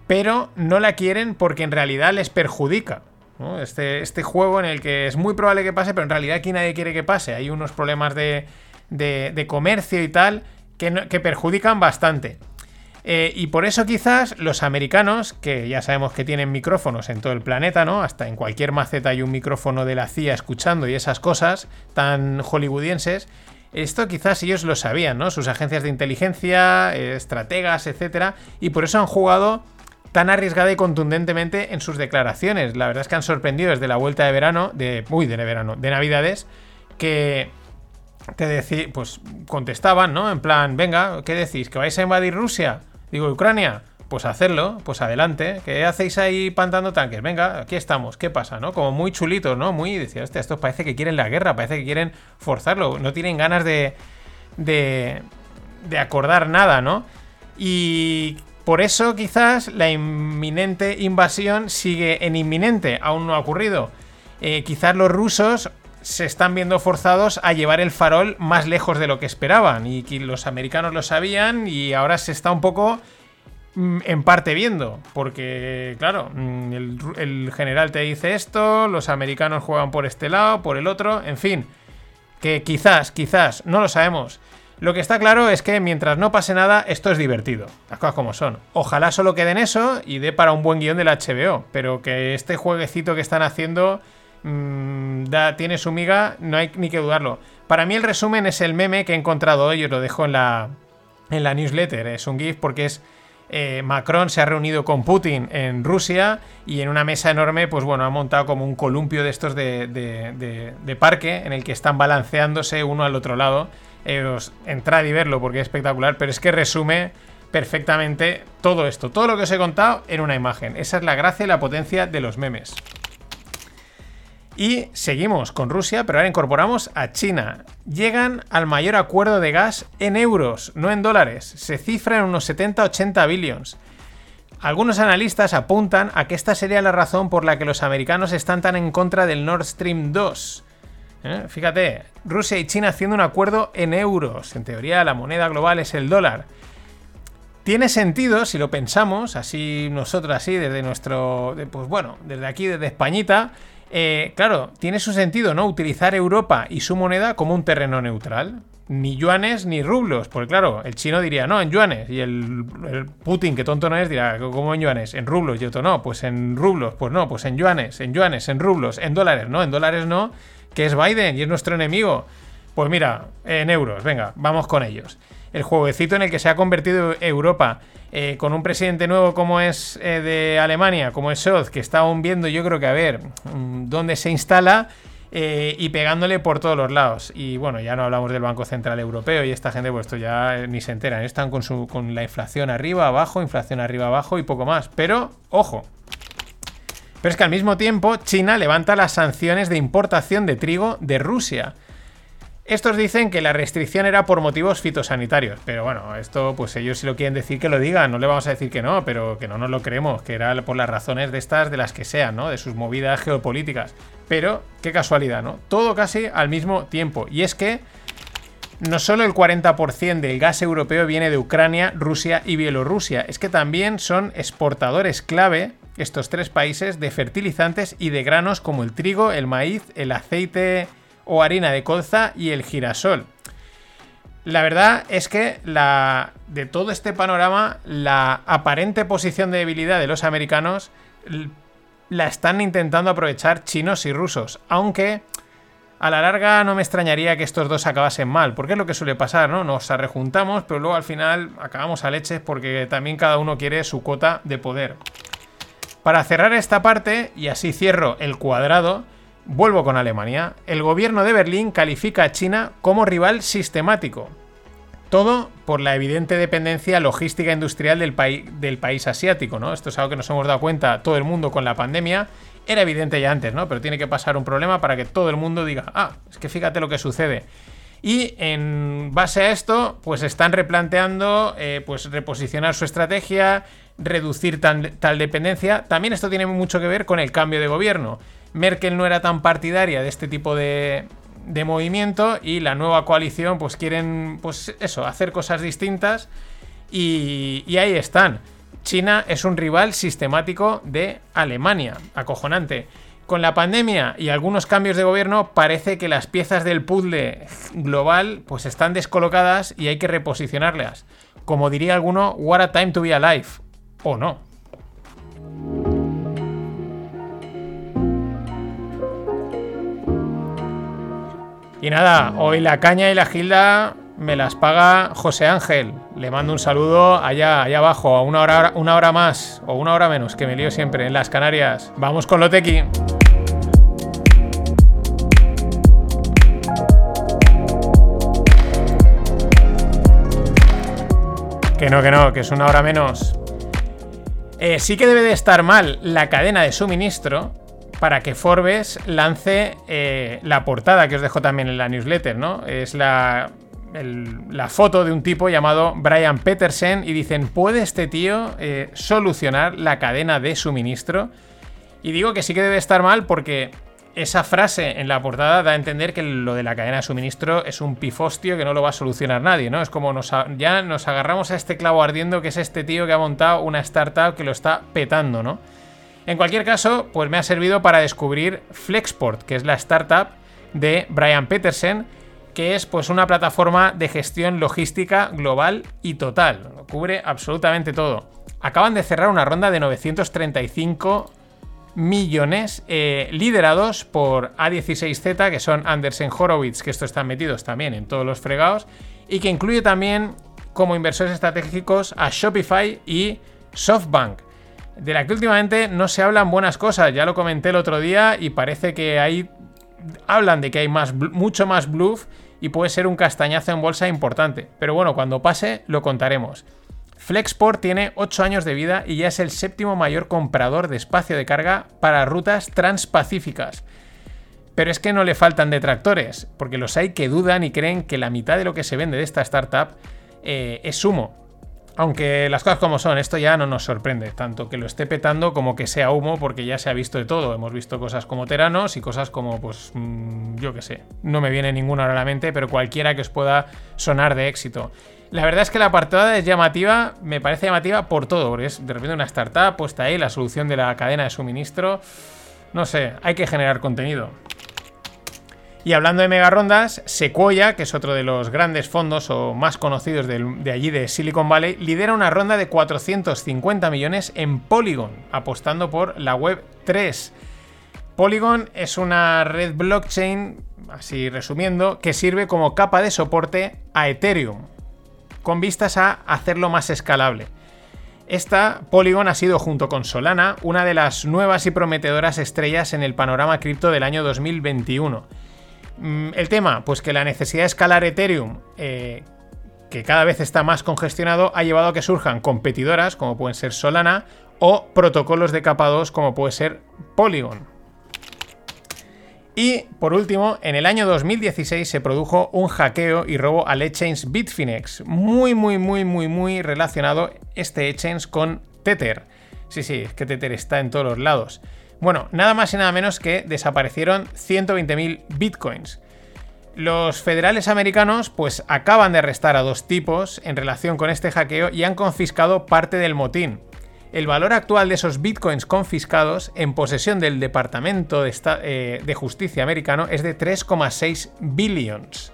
pero no la quieren porque en realidad les perjudica. Este, este juego en el que es muy probable que pase, pero en realidad aquí nadie quiere que pase. Hay unos problemas de, de, comercio y tal que, que perjudican bastante. Eh, y por eso quizás los americanos, que ya sabemos que tienen micrófonos en todo el planeta, ¿no? Hasta en cualquier maceta hay un micrófono de la CIA escuchando y esas cosas tan hollywoodienses. Esto quizás ellos lo sabían, ¿no? Sus agencias de inteligencia, eh, estrategas, etcétera, y por eso han jugado tan arriesgada y contundentemente en sus declaraciones. La verdad es que han sorprendido desde la vuelta de verano, de uy, de verano, de Navidades, que te decí, pues contestaban, ¿no? En plan, venga, ¿qué decís? ¿Que vais a invadir Rusia? Digo, Ucrania. Pues hacerlo, pues adelante. ¿Qué hacéis ahí pantando tanques? Venga, aquí estamos. ¿Qué pasa, no? Como muy chulitos, ¿no? Muy, decía, hostia, estos parece que quieren la guerra, parece que quieren forzarlo. No tienen ganas de, de, de acordar nada, ¿no? Y por eso quizás la inminente invasión sigue en inminente, aún no ha ocurrido. Eh, quizás los rusos se están viendo forzados a llevar el farol más lejos de lo que esperaban y que los americanos lo sabían y ahora se está un poco mm, en parte viendo, porque claro, mm, el, el general te dice esto, los americanos juegan por este lado, por el otro, en fin, que quizás, quizás, no lo sabemos. Lo que está claro es que mientras no pase nada, esto es divertido. Las cosas como son. Ojalá solo quede en eso y dé para un buen guion del HBO. Pero que este jueguecito que están haciendo mm, da, tiene su miga, no hay ni que dudarlo. Para mí el resumen es el meme que he encontrado hoy, os lo dejo en la, en la newsletter. Es un GIF porque es eh, Macron se ha reunido con Putin en Rusia y en una mesa enorme, pues bueno, ha montado como un columpio de estos de- de- de parque en el que están balanceándose uno al otro lado. Eh, os entrad y verlo porque es espectacular, pero es que resume perfectamente todo esto, todo lo que os he contado en una imagen. Esa es la gracia y la potencia de los memes. Y seguimos con Rusia, pero ahora incorporamos a China. Llegan al mayor acuerdo de gas en euros, no en dólares. Se cifra en unos 70-80 billions. Algunos analistas apuntan a que esta sería la razón por la que los americanos están tan en contra del Nord Stream 2. ¿Eh? Fíjate, Rusia y China haciendo un acuerdo en euros. En teoría la moneda global es el dólar. Tiene sentido si lo pensamos, así nosotros, así, desde nuestro. Pues bueno, desde aquí, desde Españita. Eh, claro, tiene su sentido, ¿no? Utilizar Europa y su moneda como un terreno neutral. Ni yuanes ni rublos. Porque claro, el chino diría, no, en yuanes. Y el, el Putin, que tonto no es, dirá, ¿cómo en yuanes? En rublos. Y otro, no, pues en rublos. Pues no, pues en yuanes, en yuanes, en rublos, en dólares. No, en dólares no, que es Biden y es nuestro enemigo. Pues mira, en euros, venga, vamos con ellos el jueguecito en el que se ha convertido Europa. Eh, con un presidente nuevo como es eh, de Alemania, como es Scholz, que está aún viendo, yo creo que a ver mm, dónde se instala eh, y pegándole por todos los lados. Y bueno, ya no hablamos del Banco Central Europeo y esta gente, pues esto ya ni se enteran. Están con, su, con la inflación arriba, abajo, inflación arriba, abajo y poco más. Pero, ojo. Pero es que al mismo tiempo China levanta las sanciones de importación de trigo de Rusia. Estos dicen que la restricción era por motivos fitosanitarios, pero bueno, esto pues ellos si lo quieren decir que lo digan, no le vamos a decir que no, pero que no nos lo creemos, que era por las razones de estas, de las que sean, ¿no? De sus movidas geopolíticas. Pero, qué casualidad, ¿no? Todo casi al mismo tiempo. Y es que no solo el 40% del gas europeo viene de Ucrania, Rusia y Bielorrusia, es que también son exportadores clave estos tres países de fertilizantes y de granos como el trigo, el maíz, el aceite o harina de colza y el girasol. La verdad es que la, de todo este panorama, la aparente posición de debilidad de los americanos la están intentando aprovechar chinos y rusos, aunque a la larga no me extrañaría que estos dos acabasen mal, porque es lo que suele pasar, ¿no? Nos rejuntamos, pero luego al final acabamos a leches porque también cada uno quiere su cuota de poder. Para cerrar esta parte, y así cierro el cuadrado, Vuelvo con Alemania. El gobierno de Berlín califica a China como rival sistemático. Todo por la evidente dependencia logística industrial del, del, país asiático, ¿no? Esto es algo que nos hemos dado cuenta todo el mundo con la pandemia. Era evidente ya antes, ¿no? Pero tiene que pasar un problema para que todo el mundo diga, ah, es que fíjate lo que sucede. Y en base a esto, pues están replanteando, eh, pues reposicionar su estrategia, reducir tal dependencia. También esto tiene mucho que ver con el cambio de gobierno. Merkel no era tan partidaria de este tipo de, movimiento y la nueva coalición pues quieren pues eso, hacer cosas distintas y, y ahí están. China es un rival sistemático de Alemania, acojonante. Con la pandemia y algunos cambios de gobierno parece que las piezas del puzzle global pues están descolocadas y hay que reposicionarlas. Como diría alguno, what a time to be alive. O no. Y nada, hoy la caña y la gilda me las paga José Ángel. Le mando un saludo allá, allá abajo, a una hora, una hora más o una hora menos, que me lío siempre en las Canarias. Vamos con lo tequi. Que no, que no, que es una hora menos. Eh, sí que debe de estar mal la cadena de suministro, para que Forbes lance eh, la portada que os dejo también en la newsletter, ¿no? Es la, foto de un tipo llamado Brian Petersen y dicen, ¿puede este tío eh, solucionar la cadena de suministro? Y digo que sí que debe estar mal porque esa frase en la portada da a entender que lo de la cadena de suministro es un pifostio que no lo va a solucionar nadie, ¿no? Es como ya nos agarramos a este clavo ardiendo que es este tío que ha montado una startup que lo está petando, ¿no? En cualquier caso, pues me ha servido para descubrir Flexport, que es la startup de Brian Petersen, que es pues una plataforma de gestión logística global y total. cubre absolutamente todo. Acaban de cerrar una ronda de 935 millones eh, liderados por A16Z, que son Andersen Horowitz, que estos están metidos también en todos los fregados, y que incluye también como inversores estratégicos a Shopify y SoftBank de la que últimamente no se hablan buenas cosas. Ya lo comenté el otro día y parece que hay. Hablan de que hay más, mucho más bluff y puede ser un castañazo en bolsa importante. Pero bueno, cuando pase lo contaremos. Flexport tiene 8 años de vida y ya es el séptimo mayor comprador de espacio de carga para rutas transpacíficas. Pero es que no le faltan detractores, porque los hay que dudan y creen que la mitad de lo que se vende de esta startup eh, es humo. Aunque las cosas como son, esto ya no nos sorprende, tanto que lo esté petando como que sea humo, porque ya se ha visto de todo. Hemos visto cosas como Teranos y cosas como, pues, mmm, yo qué sé. No me viene ninguna ahora a la mente, pero cualquiera que os pueda sonar de éxito. La verdad es que la portada es llamativa, me parece llamativa por todo, porque es de repente una startup puesta ahí, la solución de la cadena de suministro. No sé, hay que generar contenido. Y hablando de mega rondas, Sequoia, que es otro de los grandes fondos o más conocidos de, de, allí de Silicon Valley, lidera una ronda de 450 millones en Polygon, apostando por la web 3. Polygon es una red blockchain, así resumiendo, que sirve como capa de soporte a Ethereum, con vistas a hacerlo más escalable. Esta Polygon ha sido, junto con Solana, una de las nuevas y prometedoras estrellas en el panorama cripto del año 2021. El tema, pues que la necesidad de escalar Ethereum, eh, que cada vez está más congestionado, ha llevado a que surjan competidoras, como pueden ser Solana, o protocolos de capa 2, como puede ser Polygon. Y por último, en el año 2016 se produjo un hackeo y robo al exchange Bitfinex, muy, muy, muy, muy, muy relacionado este exchange con Tether. Sí, sí, es que Tether está en todos los lados. Bueno, nada más y nada menos que desaparecieron 120.000 bitcoins. Los federales americanos pues acaban de arrestar a dos tipos en relación con este hackeo y han confiscado parte del motín. El valor actual de esos bitcoins confiscados en posesión del Departamento de, eh, Justicia americano es de 3,6 billions.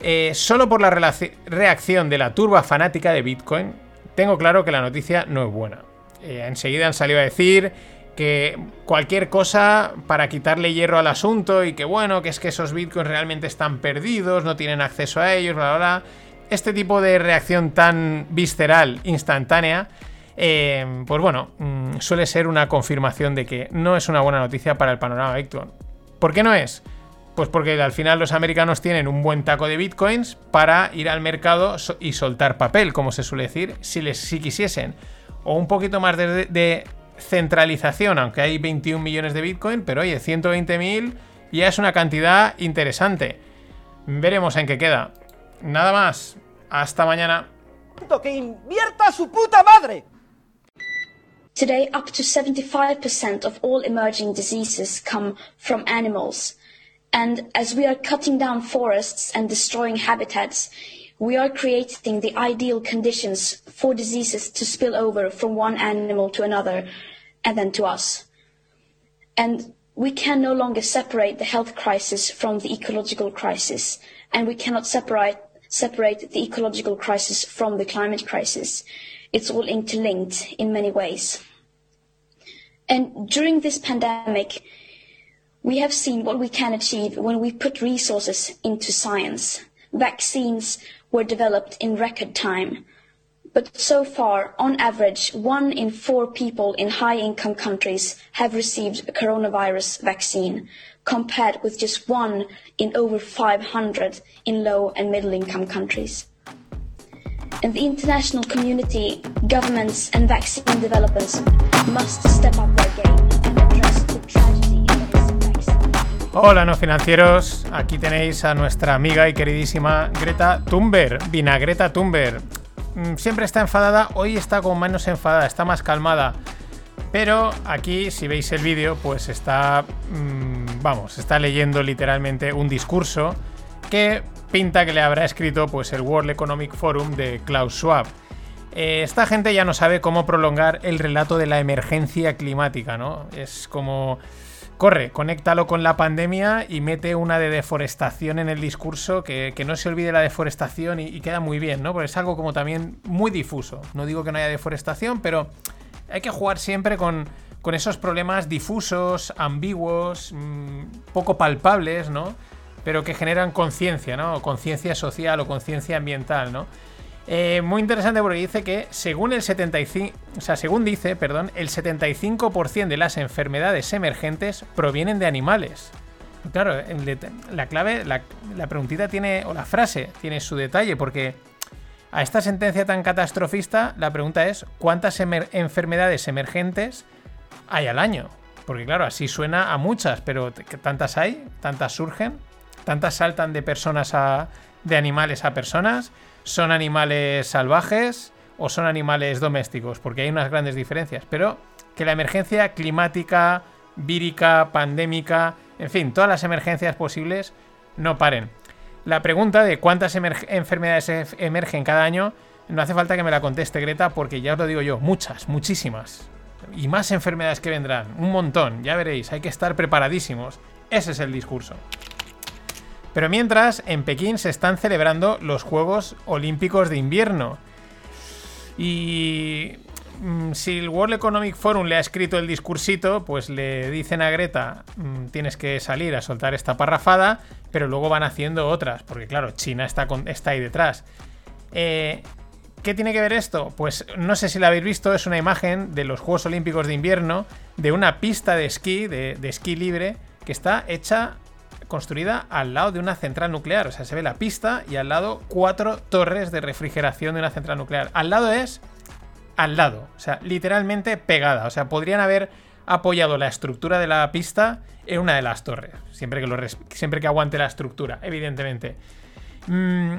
Eh, solo por la reacción de la turba fanática de Bitcoin, tengo claro que la noticia no es buena. Eh, enseguida han salido a decir que cualquier cosa para quitarle hierro al asunto y que bueno, que es que esos bitcoins realmente están perdidos, no tienen acceso a ellos, bla, bla, bla. Este tipo de reacción tan visceral, instantánea, eh, pues bueno, mmm, suele ser una confirmación de que no es una buena noticia para el panorama Bitcoin. ¿Por qué no es? Pues porque al final los americanos tienen un buen taco de bitcoins para ir al mercado y soltar papel, como se suele decir, si, les, si quisiesen. O un poquito más de, de centralización, aunque hay 21 millones de Bitcoin, pero oye, 120.000 ya es una cantidad interesante. Veremos en qué queda. Nada más. Hasta mañana.
¡Que invierta su puta madre!
Today, up to 75% of all emerging diseases come from animals. And as we are cutting down forests and destroying habitats, we are creating the ideal conditions for diseases to spill over from one animal to another and then to us. And we can no longer separate the health crisis from the ecological crisis, and we cannot separate, separate the ecological crisis from the climate crisis. It's all interlinked in many ways. And during this pandemic, we have seen what we can achieve when we put resources into science. Vaccines were developed in record time. But so far, on average, one in four people in high-income countries have received a coronavirus vaccine, compared with just one in over 500 in low and middle-income countries. And the international community, governments and vaccine developers must step up their game and address the tragedy that is vaccine.
Hola no financieros, aquí tenéis a nuestra amiga y queridísima Greta Thunberg, Vinagreta Thunberg. Siempre está enfadada, hoy está como menos enfadada, está más calmada. Pero aquí, si veis el vídeo, pues está, mmm, vamos, está leyendo literalmente un discurso que pinta que le habrá escrito pues el World Economic Forum de Klaus Schwab. Eh, esta gente ya no sabe cómo prolongar el relato de la emergencia climática, ¿no? Es como corre, conéctalo con la pandemia y mete una de deforestación en el discurso, que, que no se olvide la deforestación y, queda muy bien, ¿no? Porque es algo como también muy difuso. No digo que no haya deforestación, pero hay que jugar siempre con, con esos problemas difusos, ambiguos, mmm, poco palpables, ¿no? Pero que generan conciencia, ¿no? Conciencia social o conciencia ambiental, ¿no? Eh, muy interesante porque dice que según el 75, o sea, según dice, perdón, el 75% de las enfermedades emergentes provienen de animales. Claro, la clave, la, la, preguntita tiene, o la frase tiene su detalle, porque a esta sentencia tan catastrofista, la pregunta es: ¿cuántas enfermedades emergentes hay al año? Porque claro, así suena a muchas, pero ¿tantas hay? ¿Tantas surgen? ¿Tantas saltan de personas a. de animales a personas? son animales salvajes o son animales domésticos, porque hay unas grandes diferencias. Pero que la emergencia climática, vírica, pandémica, en fin, todas las emergencias posibles no paren. La pregunta de cuántas enfermedades emergen cada año no hace falta que me la conteste Greta porque ya os lo digo yo, muchas, muchísimas. Y más enfermedades que vendrán, un montón, ya veréis, hay que estar preparadísimos. Ese es el discurso. Pero mientras, en Pekín se están celebrando los Juegos Olímpicos de Invierno. Y mm, si el World Economic Forum le ha escrito el discursito, pues le dicen a Greta, mm, tienes que salir a soltar esta parrafada, pero luego van haciendo otras, porque claro, China está, está ahí detrás. Eh, ¿Qué tiene que ver esto? Pues no sé si la habéis visto, es una imagen de los Juegos Olímpicos de Invierno, de una pista de esquí, de esquí libre, que está hecha construida al lado de una central nuclear. O sea, se ve la pista y al lado cuatro torres de refrigeración de una central nuclear. Al lado es al lado, o sea, literalmente pegada. O sea, podrían haber apoyado la estructura de la pista en una de las torres, siempre que, lo siempre que aguante la estructura, evidentemente. Mm,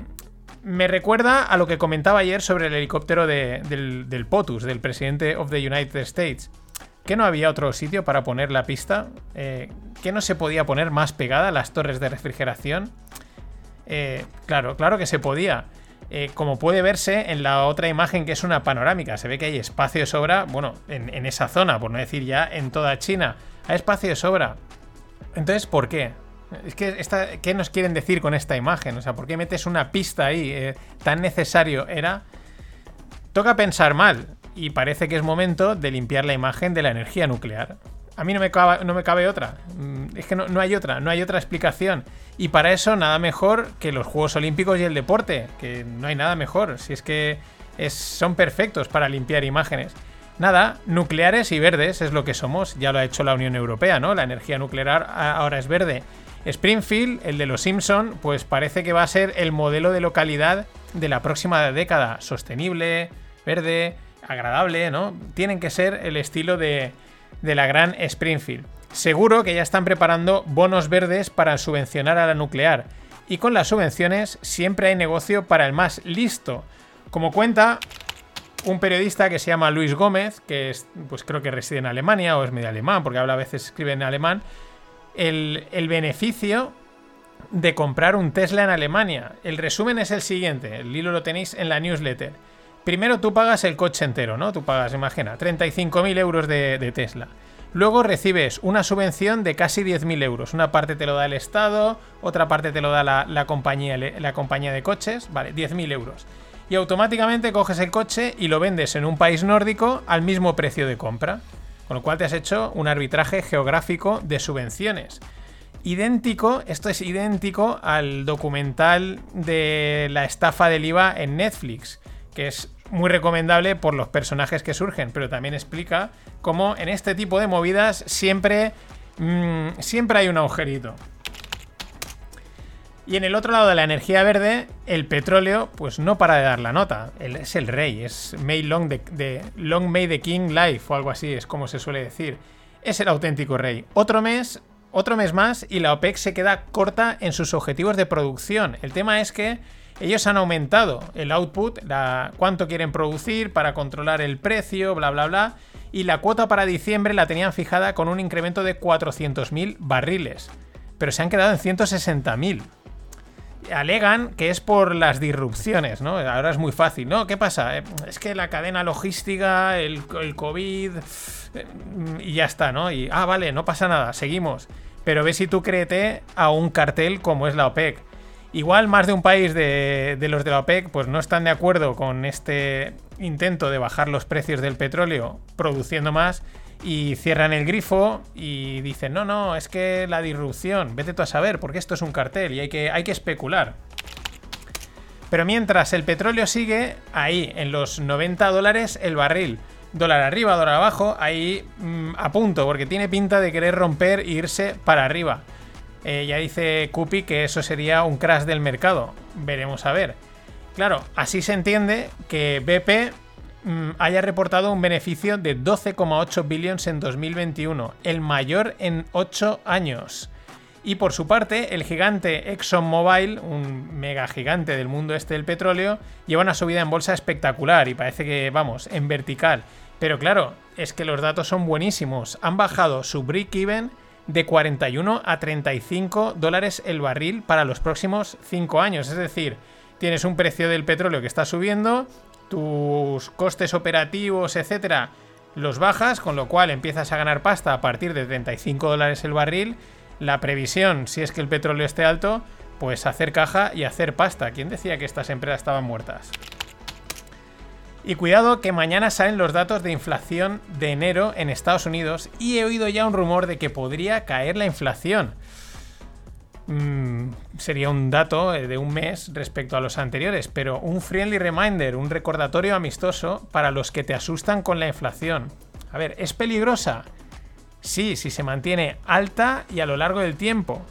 me recuerda a lo que comentaba ayer sobre el helicóptero del, del POTUS, del presidente of the United States que no había otro sitio para poner la pista, eh, que no se podía poner más pegada las torres de refrigeración. Eh, claro, claro que se podía. Eh, como puede verse en la otra imagen que es una panorámica, se ve que hay espacio de sobra, bueno, en, esa zona, por no decir ya en toda China, hay espacio de sobra. Entonces, ¿por qué? Es que, esta, ¿qué nos quieren decir con esta imagen? O sea, ¿por qué metes una pista ahí? ¿Tan necesario era? Toca pensar mal y parece que es momento de limpiar la imagen de la energía nuclear. A mí no me cabe, no me cabe otra. Mm, es que no, hay otra, no hay otra explicación. Y para eso nada mejor que los Juegos Olímpicos y el deporte, que no hay nada mejor. Si es que son perfectos para limpiar imágenes. Nada, nucleares y verdes es lo que somos. Ya lo ha hecho la Unión Europea, ¿no? La energía nuclear ahora es verde. Springfield, el de los Simpson, pues parece que va a ser el modelo de localidad de la próxima década. Sostenible, verde, agradable, ¿no? Tienen que ser el estilo de, de la gran Springfield. Seguro que ya están preparando bonos verdes para subvencionar a la nuclear. Y con las subvenciones siempre hay negocio para el más listo. Como cuenta un periodista que se llama Luis Gómez, que es, pues creo que reside en Alemania o es medio alemán, porque habla a veces escribe en alemán, el, el beneficio de comprar un Tesla en Alemania. El resumen es el siguiente, el hilo lo tenéis en la newsletter. Primero tú pagas el coche entero, ¿no? Tú pagas, imagina, 35.000 euros de, Tesla. Luego recibes una subvención de casi 10.000 euros. Una parte te lo da el Estado, otra parte te lo da la, compañía, la compañía de coches, vale, 10.000 euros. Y automáticamente coges el coche y lo vendes en un país nórdico al mismo precio de compra. Con lo cual te has hecho un arbitraje geográfico de subvenciones. Idéntico, esto es idéntico al documental de la estafa del IVA en Netflix que es muy recomendable por los personajes que surgen, pero también explica cómo en este tipo de movidas siempre, mm, siempre hay un agujerito. Y en el otro lado de la energía verde, el petróleo, pues no para de dar la nota. es el rey, es May Long, de, Long May the King Life o algo así, es como se suele decir. Es el auténtico rey. Otro mes, otro mes más y la OPEC se queda corta en sus objetivos de producción. El tema es que ellos han aumentado el output, la, cuánto quieren producir para controlar el precio, bla, bla, bla. Y la cuota para diciembre la tenían fijada con un incremento de 400.000 barriles. Pero se han quedado en 160.000 alegan que es por las disrupciones, ¿no? Ahora es muy fácil, ¿no? ¿Qué pasa? Eh, es que la cadena logística, el, COVID, eh, y ya está, ¿no? Y, ah, vale, no pasa nada, seguimos. Pero ve si tú créete a un cartel como es la OPEC. Igual más de un país de, los de la OPEC pues no están de acuerdo con este intento de bajar los precios del petróleo produciendo más y cierran el grifo y dicen, no, no, es que la disrupción, vete tú a saber, porque esto es un cartel y hay que, hay que especular. Pero mientras el petróleo sigue ahí, en los 90 dólares el barril, dólar arriba, dólar abajo, ahí mm, a punto, porque tiene pinta de querer romper e irse para arriba. Eh, ya dice Cupi que eso sería un crash del mercado. Veremos a ver. Claro, así se entiende que BP mm, haya reportado un beneficio de 12,8 billones en 2021, el mayor en 8 años. Y por su parte, el gigante ExxonMobil, un mega gigante del mundo este del petróleo, lleva una subida en bolsa espectacular y parece que, vamos, en vertical. Pero claro, es que los datos son buenísimos. Han bajado su break-even de 41 a 35 dólares el barril para los próximos 5 años. Es decir, tienes un precio del petróleo que está subiendo, tus costes operativos, etcétera, los bajas, con lo cual empiezas a ganar pasta a partir de 35 dólares el barril. La previsión, si es que el petróleo esté alto, pues hacer caja y hacer pasta. ¿Quién decía que estas empresas estaban muertas? Y cuidado que mañana salen los datos de inflación de enero en Estados Unidos y he oído ya un rumor de que podría caer la inflación. Mm, sería un dato eh, de un mes respecto a los anteriores, pero un friendly reminder, un recordatorio amistoso para los que te asustan con la inflación. A ver, ¿es peligrosa? Sí, si se mantiene alta y a lo largo del tiempo.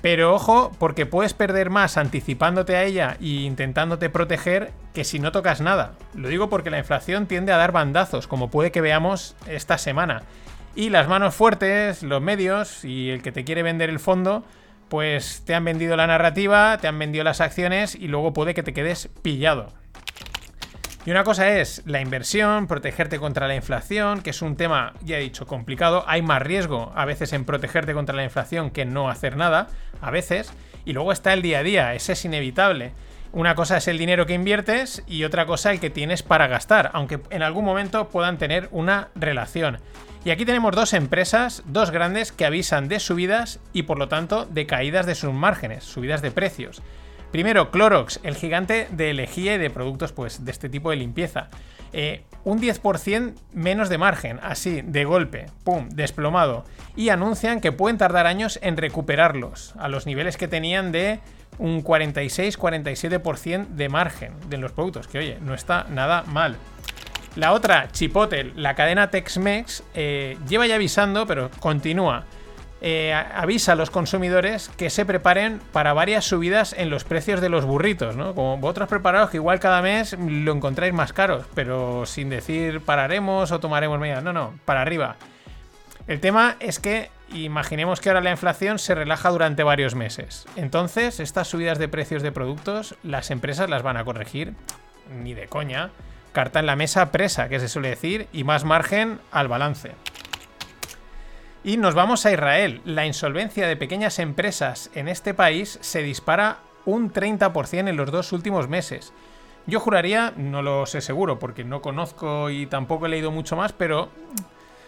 Pero ojo, porque puedes perder más anticipándote a ella e intentándote proteger que si no tocas nada. Lo digo porque la inflación tiende a dar bandazos, como puede que veamos esta semana. Y las manos fuertes, los medios y el que te quiere vender el fondo, pues te han vendido la narrativa, te han vendido las acciones y luego puede que te quedes pillado. Y una cosa es la inversión, protegerte contra la inflación, que es un tema, ya he dicho, complicado. Hay más riesgo a veces en protegerte contra la inflación que en no hacer nada, a veces. Y luego está el día a día, ese es inevitable. Una cosa es el dinero que inviertes y otra cosa el que tienes para gastar, aunque en algún momento puedan tener una relación. Y aquí tenemos dos empresas, dos grandes, que avisan de subidas y por lo tanto de caídas de sus márgenes, subidas de precios. Primero, Clorox, el gigante de lejía y de productos pues, de este tipo de limpieza. Eh, un 10% menos de margen, así, de golpe, pum, desplomado. Y anuncian que pueden tardar años en recuperarlos a los niveles que tenían de un 46-47% de margen de los productos, que oye, no está nada mal. La otra, Chipotle, la cadena Tex-Mex, eh, lleva ya avisando, pero continúa. Eh, avisa a los consumidores que se preparen para varias subidas en los precios de los burritos, ¿no? Como vosotros preparados que igual cada mes lo encontráis más caros, pero sin decir pararemos o tomaremos medidas. No, no, para arriba. El tema es que imaginemos que ahora la inflación se relaja durante varios meses. Entonces, estas subidas de precios de productos, las empresas las van a corregir. Ni de coña carta en la mesa presa, que se suele decir, y más margen al balance. Y nos vamos a Israel. La insolvencia de pequeñas empresas en este país se dispara un 30% en los dos últimos meses. Yo juraría, no lo sé seguro porque no conozco y tampoco he leído mucho más, pero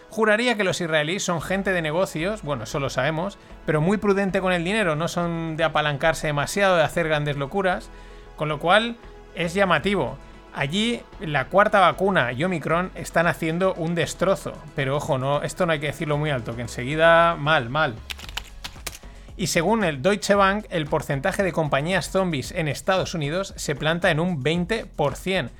juraría que los israelíes son gente de negocios, bueno, eso lo sabemos, pero muy prudente con el dinero, no son de apalancarse demasiado, de hacer grandes locuras, con lo cual es llamativo. Allí la cuarta vacuna y Omicron están haciendo un destrozo. Pero ojo, no, esto no hay que decirlo muy alto, que enseguida mal, mal. Y según el Deutsche Bank, el porcentaje de compañías zombies en Estados Unidos se planta en un 20%.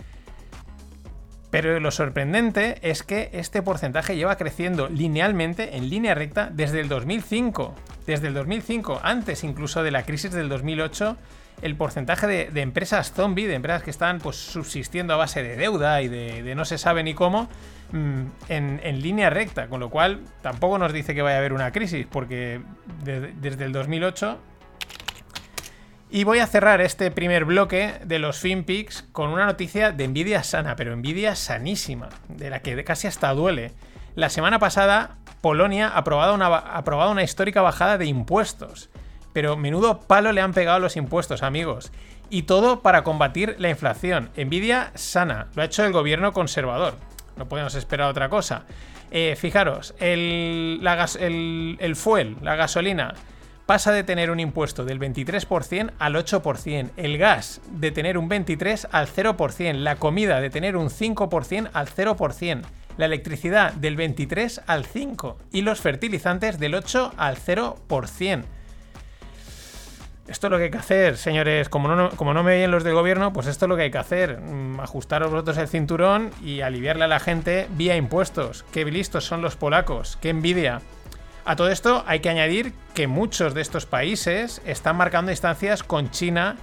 Pero lo sorprendente es que este porcentaje lleva creciendo linealmente, en línea recta, desde el 2005. Desde el 2005, antes incluso de la crisis del 2008, el porcentaje de, empresas zombie, de empresas que están pues, subsistiendo a base de deuda y de, no se sabe ni cómo, mm, en, línea recta, con lo cual tampoco nos dice que vaya a haber una crisis, porque desde el 2008... Y voy a cerrar este primer bloque de los FinPix con una noticia de envidia sana, pero envidia sanísima, de la que casi hasta duele. La semana pasada, Polonia ha aprobado una, histórica bajada de impuestos pero menudo palo le han pegado los impuestos, amigos. Y todo para combatir la inflación. Envidia sana, lo ha hecho el gobierno conservador. No podemos esperar otra cosa. Eh, fijaros, el, fuel, la gasolina, pasa de tener un impuesto del 23% al 8%, el gas de tener un 23% al 0%, la comida de tener un 5% al 0%, la electricidad del 23% al 5% y los fertilizantes del 8% al 0%. Esto es lo que hay que hacer, señores. Como no, como no me oyen los del gobierno, pues esto es lo que hay que hacer. Mm, ajustaros vosotros el cinturón y aliviarle a la gente vía impuestos. Qué listos son los polacos, qué envidia. A todo esto hay que añadir que muchos de estos países están marcando distancias con China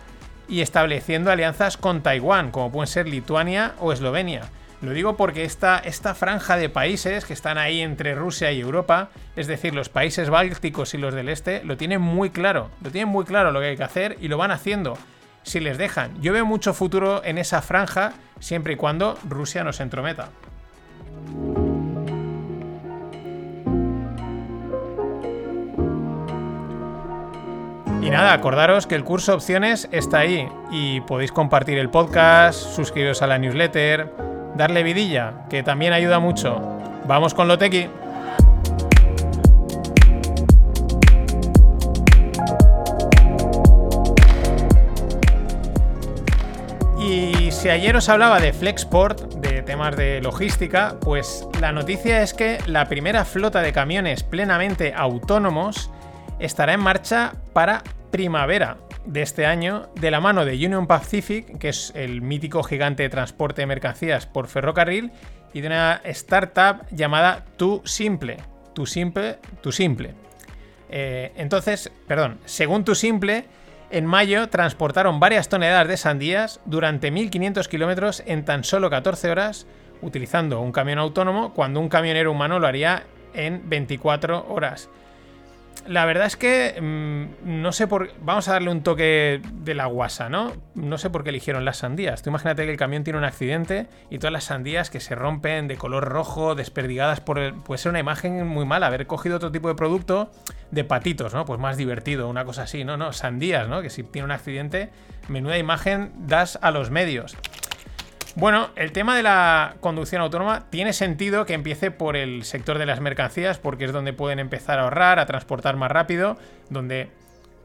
y estableciendo alianzas con Taiwán, como pueden ser Lituania o Eslovenia. Lo digo porque esta, esta franja de países que están ahí entre Rusia y Europa, es decir, los países bálticos y los del este, lo tienen muy claro. Lo tienen muy claro lo que hay que hacer y lo van haciendo. Si les dejan. Yo veo mucho futuro en esa franja siempre y cuando Rusia nos entrometa. Y nada, acordaros que el curso opciones está ahí y podéis compartir el podcast, suscribiros a la newsletter, darle vidilla, que también ayuda mucho. Vamos con lo tequi. Y si ayer os hablaba de Flexport, de temas de logística, pues la noticia es que la primera flota de camiones plenamente autónomos estará en marcha para primavera de este año de la mano de Union Pacific, que es el mítico gigante de transporte de mercancías por ferrocarril, y de una startup llamada Tu Simple. Tu Simple, Tu Simple. Eh, entonces, perdón, según Tu Simple, en mayo transportaron varias toneladas de sandías durante 1.500 kilómetros en tan solo 14 horas, utilizando un camión autónomo, cuando un camionero humano lo haría en 24 horas. La verdad es que mmm, no sé por. Vamos a darle un toque de la guasa, ¿no? No sé por qué eligieron las sandías. Tú imagínate que el camión tiene un accidente y todas las sandías que se rompen de color rojo, desperdigadas por el. Puede ser una imagen muy mala. Haber cogido otro tipo de producto de patitos, ¿no? Pues más divertido, una cosa así, ¿no? No, sandías, ¿no? Que si tiene un accidente, menuda imagen das a los medios. Bueno, el tema de la conducción autónoma tiene sentido que empiece por el sector de las mercancías, porque es donde pueden empezar a ahorrar, a transportar más rápido, donde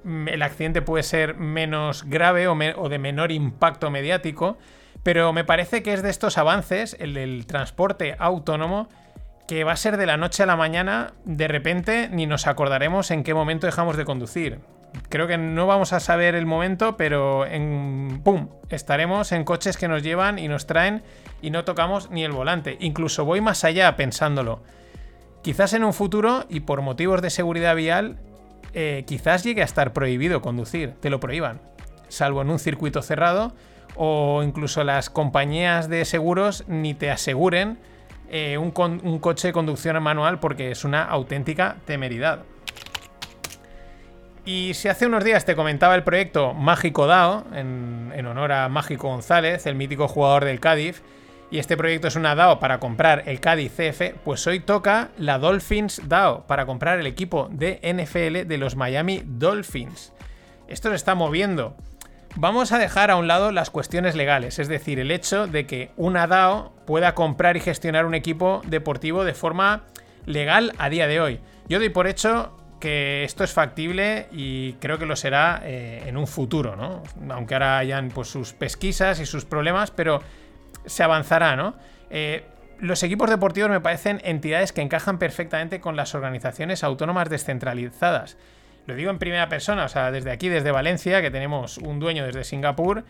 mm, el accidente puede ser menos grave o, o de menor impacto mediático. Pero me parece que es de estos avances, el del transporte autónomo, que va a ser de la noche a la mañana, de repente ni nos acordaremos en qué momento dejamos de conducir. Creo que no vamos a saber el momento, pero en ¡pum! Estaremos en coches que nos llevan y nos traen y no tocamos ni el volante. Incluso voy más allá pensándolo. Quizás en un futuro, y por motivos de seguridad vial, eh, quizás llegue a estar prohibido conducir, te lo prohíban, salvo en un circuito cerrado, o incluso las compañías de seguros ni te aseguren eh, un, un coche de conducción manual porque es una auténtica temeridad. Y si hace unos días te comentaba el proyecto Mágico DAO, en, honor a Mágico González, el mítico jugador del Cádiz, y este proyecto es una DAO para comprar el Cádiz CF, pues hoy toca la Dolphins DAO para comprar el equipo de NFL de los Miami Dolphins. Esto se está moviendo. Vamos a dejar a un lado las cuestiones legales, es decir, el hecho de que una DAO pueda comprar y gestionar un equipo deportivo de forma legal a día de hoy. Yo doy por hecho que esto es factible y creo que lo será eh, en un futuro, ¿no? Aunque ahora hayan pues, sus pesquisas y sus problemas, pero se avanzará, ¿no? Eh, los equipos deportivos me parecen entidades que encajan perfectamente con las organizaciones autónomas descentralizadas. Lo digo en primera persona, o sea, desde aquí, desde Valencia, que tenemos un dueño desde Singapur,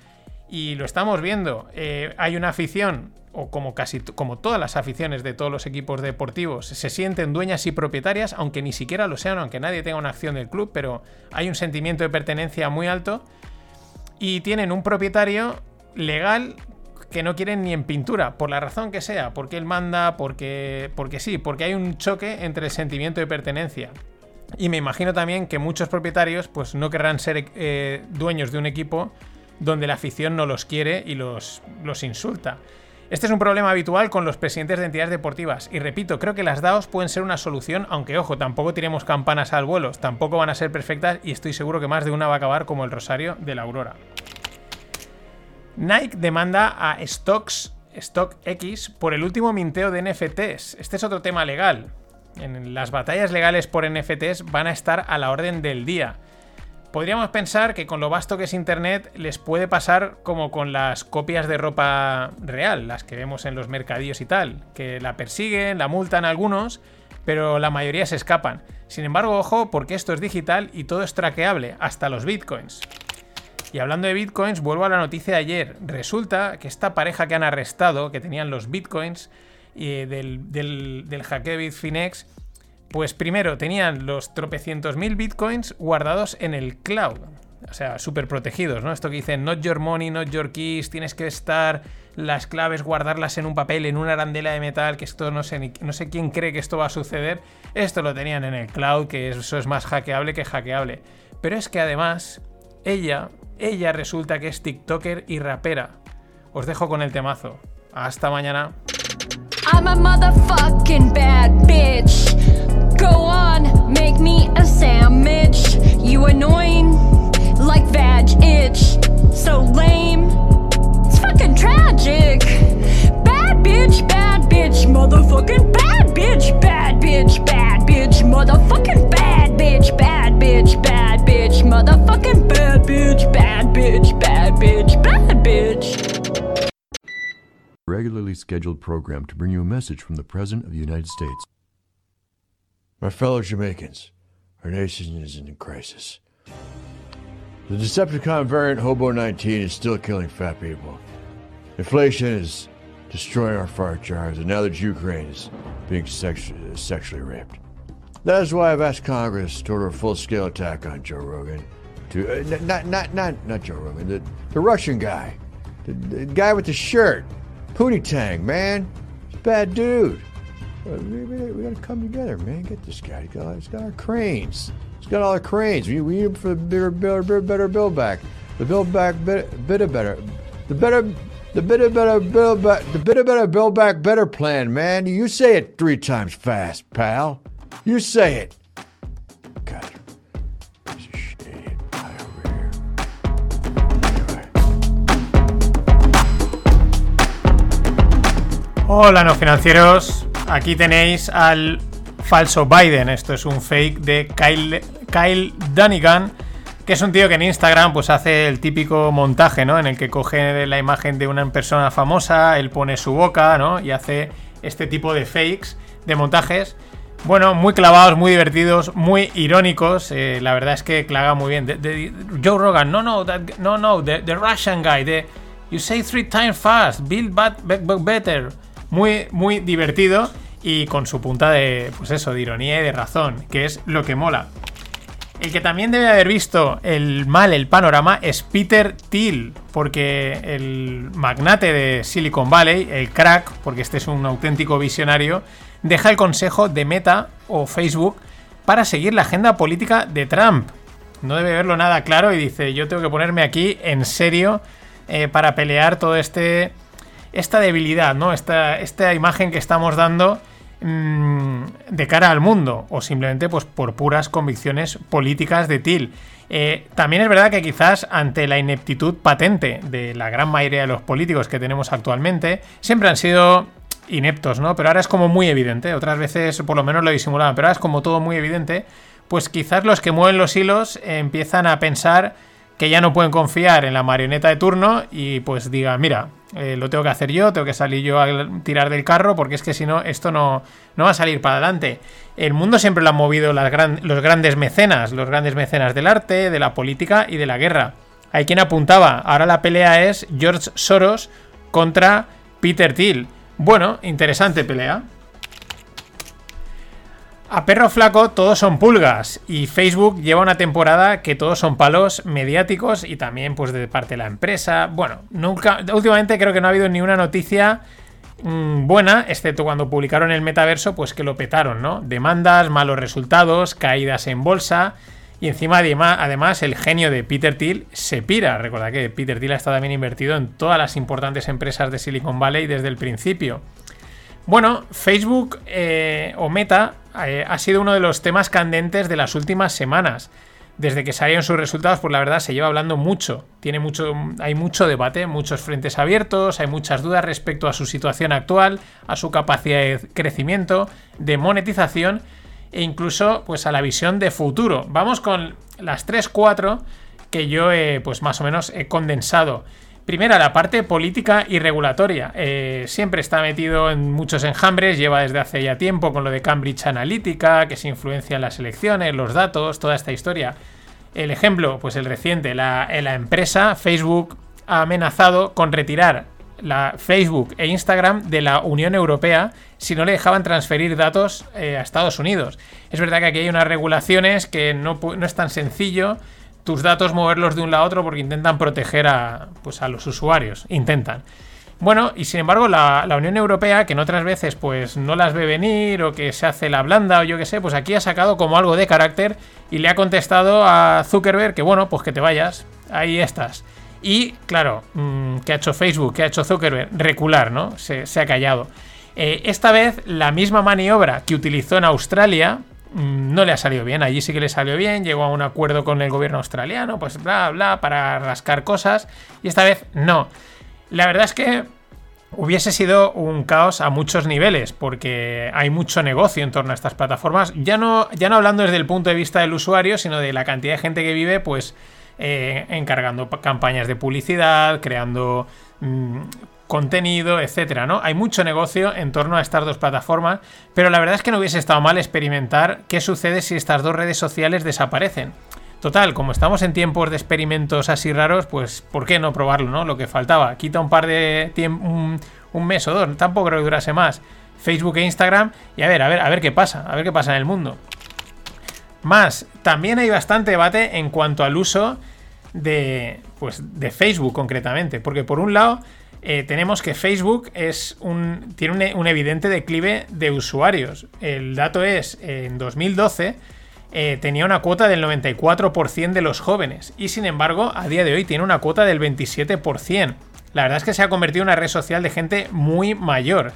y lo estamos viendo. Eh, hay una afición, o como casi como todas las aficiones de todos los equipos deportivos, se sienten dueñas y propietarias, aunque ni siquiera lo sean, aunque nadie tenga una acción del club, pero hay un sentimiento de pertenencia muy alto. Y tienen un propietario legal que no quieren ni en pintura, por la razón que sea, porque él manda, porque, porque sí, porque hay un choque entre el sentimiento de pertenencia. Y me imagino también que muchos propietarios pues no querrán ser eh, dueños de un equipo donde la afición no los quiere y los, los insulta. Este es un problema habitual con los presidentes de entidades deportivas. Y repito, creo que las DAOs pueden ser una solución, aunque ojo, tampoco tiremos campanas al vuelo, tampoco van a ser perfectas y estoy seguro que más de una va a acabar como el Rosario de la Aurora. Nike demanda a Stocks, StockX por el último minteo de NFTs. Este es otro tema legal. En las batallas legales por NFTs van a estar a la orden del día. Podríamos pensar que con lo vasto que es Internet les puede pasar como con las copias de ropa real, las que vemos en los mercadillos y tal, que la persiguen, la multan algunos, pero la mayoría se escapan. Sin embargo, ojo, porque esto es digital y todo es traqueable, hasta los bitcoins. Y hablando de bitcoins, vuelvo a la noticia de ayer. Resulta que esta pareja que han arrestado, que tenían los bitcoins eh, del, del, del hackeo Bitfinex, pues primero tenían los tropecientos mil bitcoins guardados en el cloud. O sea, súper protegidos, ¿no? Esto que dicen, not your money, not your keys, tienes que estar las claves, guardarlas en un papel, en una arandela de metal, que esto no sé, no sé quién cree que esto va a suceder. Esto lo tenían en el cloud, que eso es más hackeable que hackeable. Pero es que además, ella, ella resulta que es TikToker y rapera. Os dejo con el temazo. Hasta mañana.
I'm a motherfucking bad bitch. Go on, make me a sandwich. You annoying, like vag itch. So lame, it's fucking tragic. Bad bitch, bad bitch, motherfucking bad bitch, bad bitch, bad bitch, motherfucking bad bitch, bad bitch, bad bitch, motherfucking bad bitch, bad bitch, bad bitch, bad bitch.
regularly scheduled program to bring you a message from the President of the United States.
My fellow Jamaicans, our nation is in crisis. The Decepticon variant Hobo 19 is still killing fat people. Inflation is destroying our fart jars, and now that Ukraine is being sexu- sexually raped. That is why I've asked Congress to order a full-scale attack on Joe Rogan. To uh, not not not not Joe Rogan, the the Russian guy, the, the guy with the shirt, Pootie Tang, man, bad dude. Uh, We, we, we gotta come together, man. Get this guy. He's got, he's got our cranes. He's got all our cranes. We, we need him for the bigger, better, better, better build back. The build back, bit, bit of better. The better, the bit of better build back. The bit of better build back better plan, man. You say it three times fast, pal. You say it. God.
Hola no financieros, aquí tenéis al falso Biden, esto es un fake de Kyle, Kyle Dunnigan, que es un tío que en Instagram pues hace el típico montaje, ¿no? En el que coge la imagen de una persona famosa, él pone su boca, ¿no? Y hace este tipo de fakes, de montajes. Bueno, muy clavados, muy divertidos, muy irónicos. eh, la verdad es que clava muy bien. Joe Rogan, no, no, no, no, the, Russian guy, the, you say three times fast, build bad, be- be- better. Muy, muy divertido y con su punta de, pues eso, de ironía y de razón, que es lo que mola. El que también debe haber visto el mal, el panorama, es Peter Thiel, porque el magnate de Silicon Valley, el crack, porque este es un auténtico visionario, deja el consejo de Meta o Facebook para seguir la agenda política de Trump. No debe verlo nada claro y dice, yo tengo que ponerme aquí en serio eh, para pelear todo este esta debilidad, ¿no? Esta, esta imagen que estamos dando mm, de cara al mundo, o simplemente pues por puras convicciones políticas de Til. Eh, también es verdad que quizás ante la ineptitud patente de la gran mayoría de los políticos que tenemos actualmente, siempre han sido ineptos, ¿no? Pero ahora es como muy evidente, otras veces por lo menos lo disimulaban, pero ahora es como todo muy evidente, pues quizás los que mueven los hilos eh, empiezan a pensar que ya no pueden confiar en la marioneta de turno y pues digan, mira, eh, lo tengo que hacer yo, tengo que salir yo a tirar del carro porque es que si no, esto no, no va a salir para adelante. El mundo siempre lo han movido las gran- los grandes mecenas, los grandes mecenas del arte, de la política y de la guerra. Hay quien apuntaba, ahora la pelea es George Soros contra Peter Thiel. Bueno, interesante pelea. A perro flaco todos son pulgas y Facebook lleva una temporada que todos son palos mediáticos y también pues de parte de la empresa. Bueno, nunca últimamente creo que no ha habido ni una noticia mm, buena, excepto cuando publicaron el metaverso, pues que lo petaron, ¿no? Demandas, malos resultados, caídas en bolsa y encima además el genio de Peter Thiel se pira. Recordad que Peter Thiel ha estado también invertido en todas las importantes empresas de Silicon Valley desde el principio. Bueno, Facebook eh, o Meta eh, ha sido uno de los temas candentes de las últimas semanas. Desde que salieron sus resultados, pues la verdad se lleva hablando mucho. Tiene mucho, hay mucho debate, muchos frentes abiertos, hay muchas dudas respecto a su situación actual, a su capacidad de crecimiento, de monetización e incluso pues a la visión de futuro. Vamos con las 3-4 que yo pues más o menos he condensado. Primera, la parte política y regulatoria. Eh, siempre está metido en muchos enjambres, lleva desde hace ya tiempo con lo de Cambridge Analytica, que se influencia en las elecciones, los datos, toda esta historia. El ejemplo, pues el reciente, la, eh, empresa Facebook ha amenazado con retirar la Facebook e Instagram de la Unión Europea si no le dejaban transferir datos eh, a Estados Unidos. Es verdad que aquí hay unas regulaciones que no, no es tan sencillo tus datos moverlos de un lado a otro porque intentan proteger a, pues, a los usuarios. Intentan. Bueno, y sin embargo, la, la, Unión Europea, que en otras veces pues no las ve venir o que se hace la blanda o yo qué sé, pues aquí ha sacado como algo de carácter y le ha contestado a Zuckerberg que bueno, pues que te vayas, ahí estás. Y claro, mmm, ¿qué ha hecho Facebook? ¿Qué ha hecho Zuckerberg? Recular, ¿no? Se, se ha callado. Eh, esta vez la misma maniobra que utilizó en Australia no le ha salido bien. Allí sí que le salió bien, llegó a un acuerdo con el gobierno australiano, pues bla, bla, para rascar cosas. Y esta vez no. La verdad es que hubiese sido un caos a muchos niveles, porque hay mucho negocio en torno a estas plataformas. Ya no, ya no hablando desde el punto de vista del usuario, sino de la cantidad de gente que vive, pues eh, encargando campañas de publicidad, creando mmm, contenido, etcétera, ¿no? Hay mucho negocio en torno a estas dos plataformas, pero la verdad es que no hubiese estado mal experimentar qué sucede si estas dos redes sociales desaparecen. Total, como estamos en tiempos de experimentos así raros, pues ¿por qué no probarlo, no? Lo que faltaba. Quita un par de un, un, mes o dos, tampoco creo que durase más. Facebook e Instagram y a ver, a ver, a ver qué pasa, a ver qué pasa en el mundo. Más, también hay bastante debate en cuanto al uso de, pues, de Facebook concretamente, porque por un lado eh, tenemos que Facebook es un, tiene un, evidente declive de usuarios. El dato es, en 2012 eh, tenía una cuota del 94% de los jóvenes y sin embargo a día de hoy tiene una cuota del 27%. La verdad es que se ha convertido en una red social de gente muy mayor,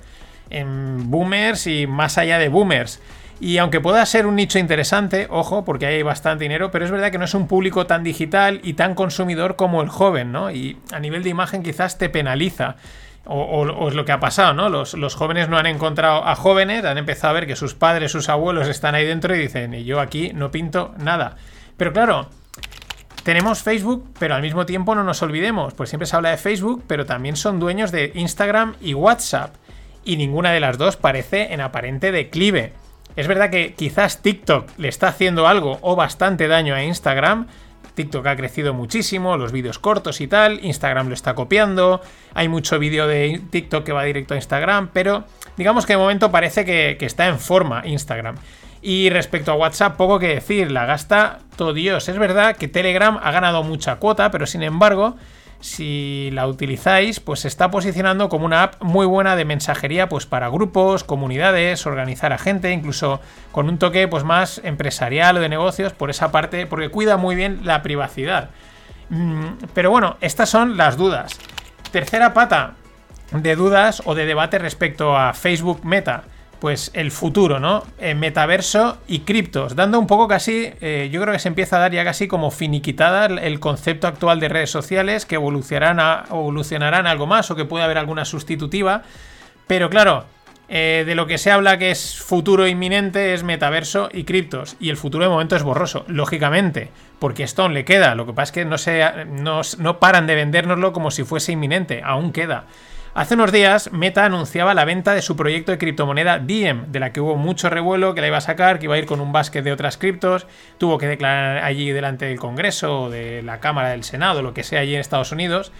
en boomers y más allá de boomers. Y aunque pueda ser un nicho interesante, ojo, porque hay bastante dinero, pero es verdad que no es un público tan digital y tan consumidor como el joven, ¿no? Y a nivel de imagen quizás te penaliza. O, es lo que ha pasado, ¿no? Los, los, jóvenes no han encontrado a jóvenes, han empezado a ver que sus padres, sus abuelos están ahí dentro y dicen, y yo aquí no pinto nada. Pero claro, tenemos Facebook, pero al mismo tiempo no nos olvidemos, pues siempre se habla de Facebook, pero también son dueños de Instagram y WhatsApp. Y ninguna de las dos parece en aparente declive. Es verdad que quizás TikTok le está haciendo algo o bastante daño a Instagram. TikTok ha crecido muchísimo, los vídeos cortos y tal, Instagram lo está copiando, hay mucho vídeo de TikTok que va directo a Instagram, pero digamos que de momento parece que, está en forma Instagram. Y respecto a WhatsApp, poco que decir, la gasta todo Dios. Es verdad que Telegram ha ganado mucha cuota, pero sin embargo, si la utilizáis, pues se está posicionando como una app muy buena de mensajería pues para grupos, comunidades, organizar a gente, incluso con un toque pues más empresarial o de negocios por esa parte, porque cuida muy bien la privacidad. Pero bueno, estas son las dudas. Tercera pata de dudas o de debate respecto a Facebook Meta pues el futuro, ¿no? Eh, metaverso y criptos, dando un poco casi, eh, yo creo que se empieza a dar ya casi como finiquitada el concepto actual de redes sociales que evolucionarán, a, evolucionarán algo más o que puede haber alguna sustitutiva. Pero claro, eh, de lo que se habla que es futuro inminente es metaverso y criptos. Y el futuro de momento es borroso, lógicamente, porque esto aún le queda. Lo que pasa es que no, se, no, no paran de vendérnoslo como si fuese inminente, aún queda. Hace unos días, Meta anunciaba la venta de su proyecto de criptomoneda Diem, de la que hubo mucho revuelo, que la iba a sacar, que iba a ir con un básquet de otras criptos, tuvo que declarar allí delante del Congreso, de la Cámara del Senado, lo que sea allí en Estados Unidos.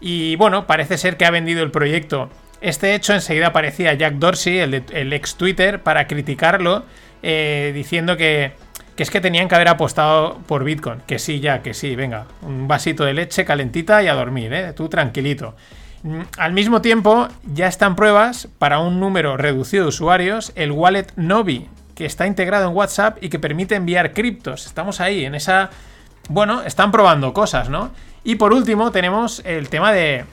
Y bueno, parece ser que ha vendido el proyecto. Este hecho enseguida aparecía Jack Dorsey, el, ex Twitter, para criticarlo, eh, diciendo que, que es que tenían que haber apostado por Bitcoin. Que sí, ya, que sí, venga, un vasito de leche calentita y a dormir, ¿eh? Tú tranquilito. Al mismo tiempo, ya están pruebas para un número reducido de usuarios, el wallet Novi, que está integrado en WhatsApp y que permite enviar criptos. Estamos ahí, en esa... Bueno, están probando cosas, ¿no? Y por último, tenemos el tema de,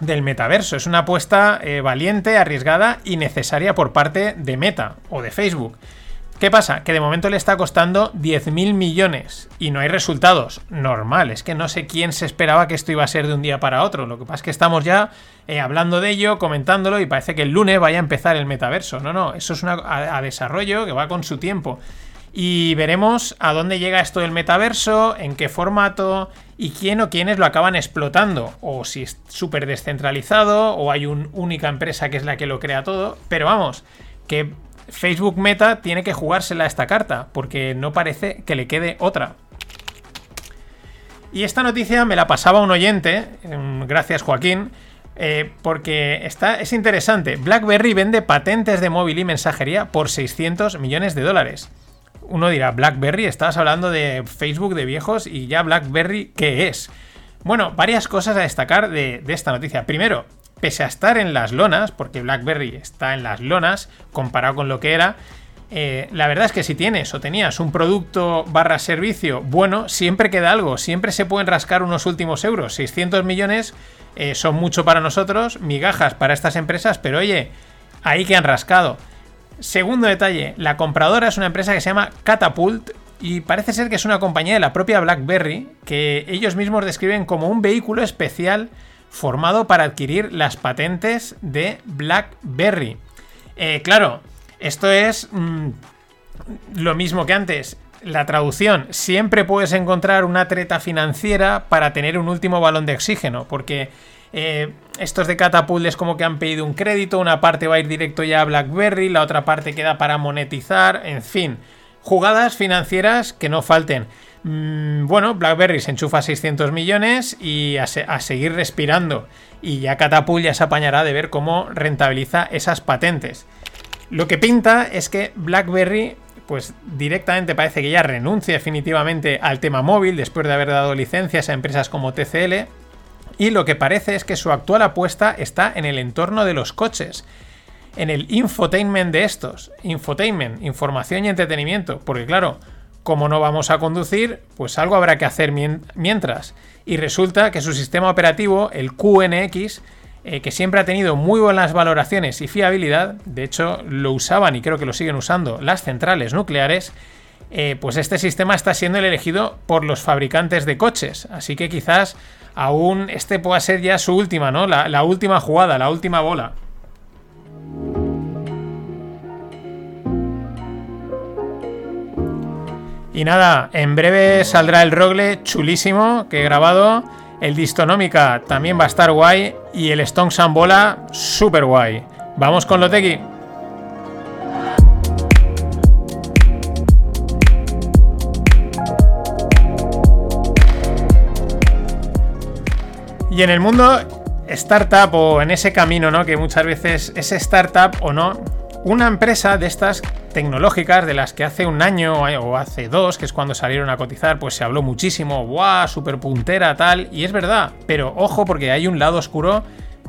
del metaverso. Es una apuesta eh, valiente, arriesgada y necesaria por parte de Meta o de Facebook. ¿Qué pasa? Que de momento le está costando 10.000 millones y no hay resultados. Normal, es que no sé quién se esperaba que esto iba a ser de un día para otro. Lo que pasa es que estamos ya eh, hablando de ello, comentándolo y parece que el lunes vaya a empezar el metaverso. No, no, eso es a, a desarrollo que va con su tiempo. Y veremos a dónde llega esto del metaverso, en qué formato y quién o quiénes lo acaban explotando. O si es súper descentralizado o hay una única empresa que es la que lo crea todo. Pero vamos, que Facebook Meta tiene que jugársela esta carta, porque no parece que le quede otra. Y esta noticia me la pasaba un oyente, em, gracias Joaquín, eh, porque está, es interesante. BlackBerry vende patentes de móvil y mensajería por 600 millones de dólares. Uno dirá, BlackBerry, estabas hablando de Facebook de viejos y ya BlackBerry, ¿qué es? Bueno, varias cosas a destacar de, de esta noticia. Primero, pese a estar en las lonas, porque BlackBerry está en las lonas comparado con lo que era, eh, la verdad es que si tienes o tenías un producto barra servicio bueno, siempre queda algo, siempre se pueden rascar unos últimos euros. 600 millones eh, son mucho para nosotros, migajas para estas empresas, pero oye, ahí que han rascado. Segundo detalle, la compradora es una empresa que se llama Catapult y parece ser que es una compañía de la propia BlackBerry que ellos mismos describen como un vehículo especial formado para adquirir las patentes de BlackBerry. Eh, claro, esto es mm, lo mismo que antes. La traducción, siempre puedes encontrar una treta financiera para tener un último balón de oxígeno, porque eh, estos de Catapult es como que han pedido un crédito, una parte va a ir directo ya a BlackBerry, la otra parte queda para monetizar, en fin, jugadas financieras que no falten. Mm, bueno, BlackBerry se enchufa 600 millones y a, a, seguir respirando. Y ya Catapult ya se apañará de ver cómo rentabiliza esas patentes. Lo que pinta es que BlackBerry, pues directamente parece que ya renuncia definitivamente al tema móvil después de haber dado licencias a empresas como TCL. Y lo que parece es que su actual apuesta está en el entorno de los coches. En el infotainment de estos. Infotainment, información y entretenimiento. Porque claro, como no vamos a conducir, pues algo habrá que hacer mientras. Y resulta que su sistema operativo, el QNX, eh, que siempre ha tenido muy buenas valoraciones y fiabilidad, de hecho lo usaban y creo que lo siguen usando las centrales nucleares, eh, pues este sistema está siendo el elegido por los fabricantes de coches. Así que quizás aún este pueda ser ya su última, ¿no? La, la última jugada, la última bola. Y nada, en breve saldrá el Rogle chulísimo que he grabado el Distonómica también va a estar guay. Y el Stone Sambola, super guay. Vamos con lo tequi. Y en el mundo startup o en ese camino, ¿no? Que muchas veces es startup o no, una empresa de estas tecnológicas de las que hace un año o hace dos, que es cuando salieron a cotizar, pues se habló muchísimo, ¡buah! Super puntera, tal, y es verdad, pero ojo porque hay un lado oscuro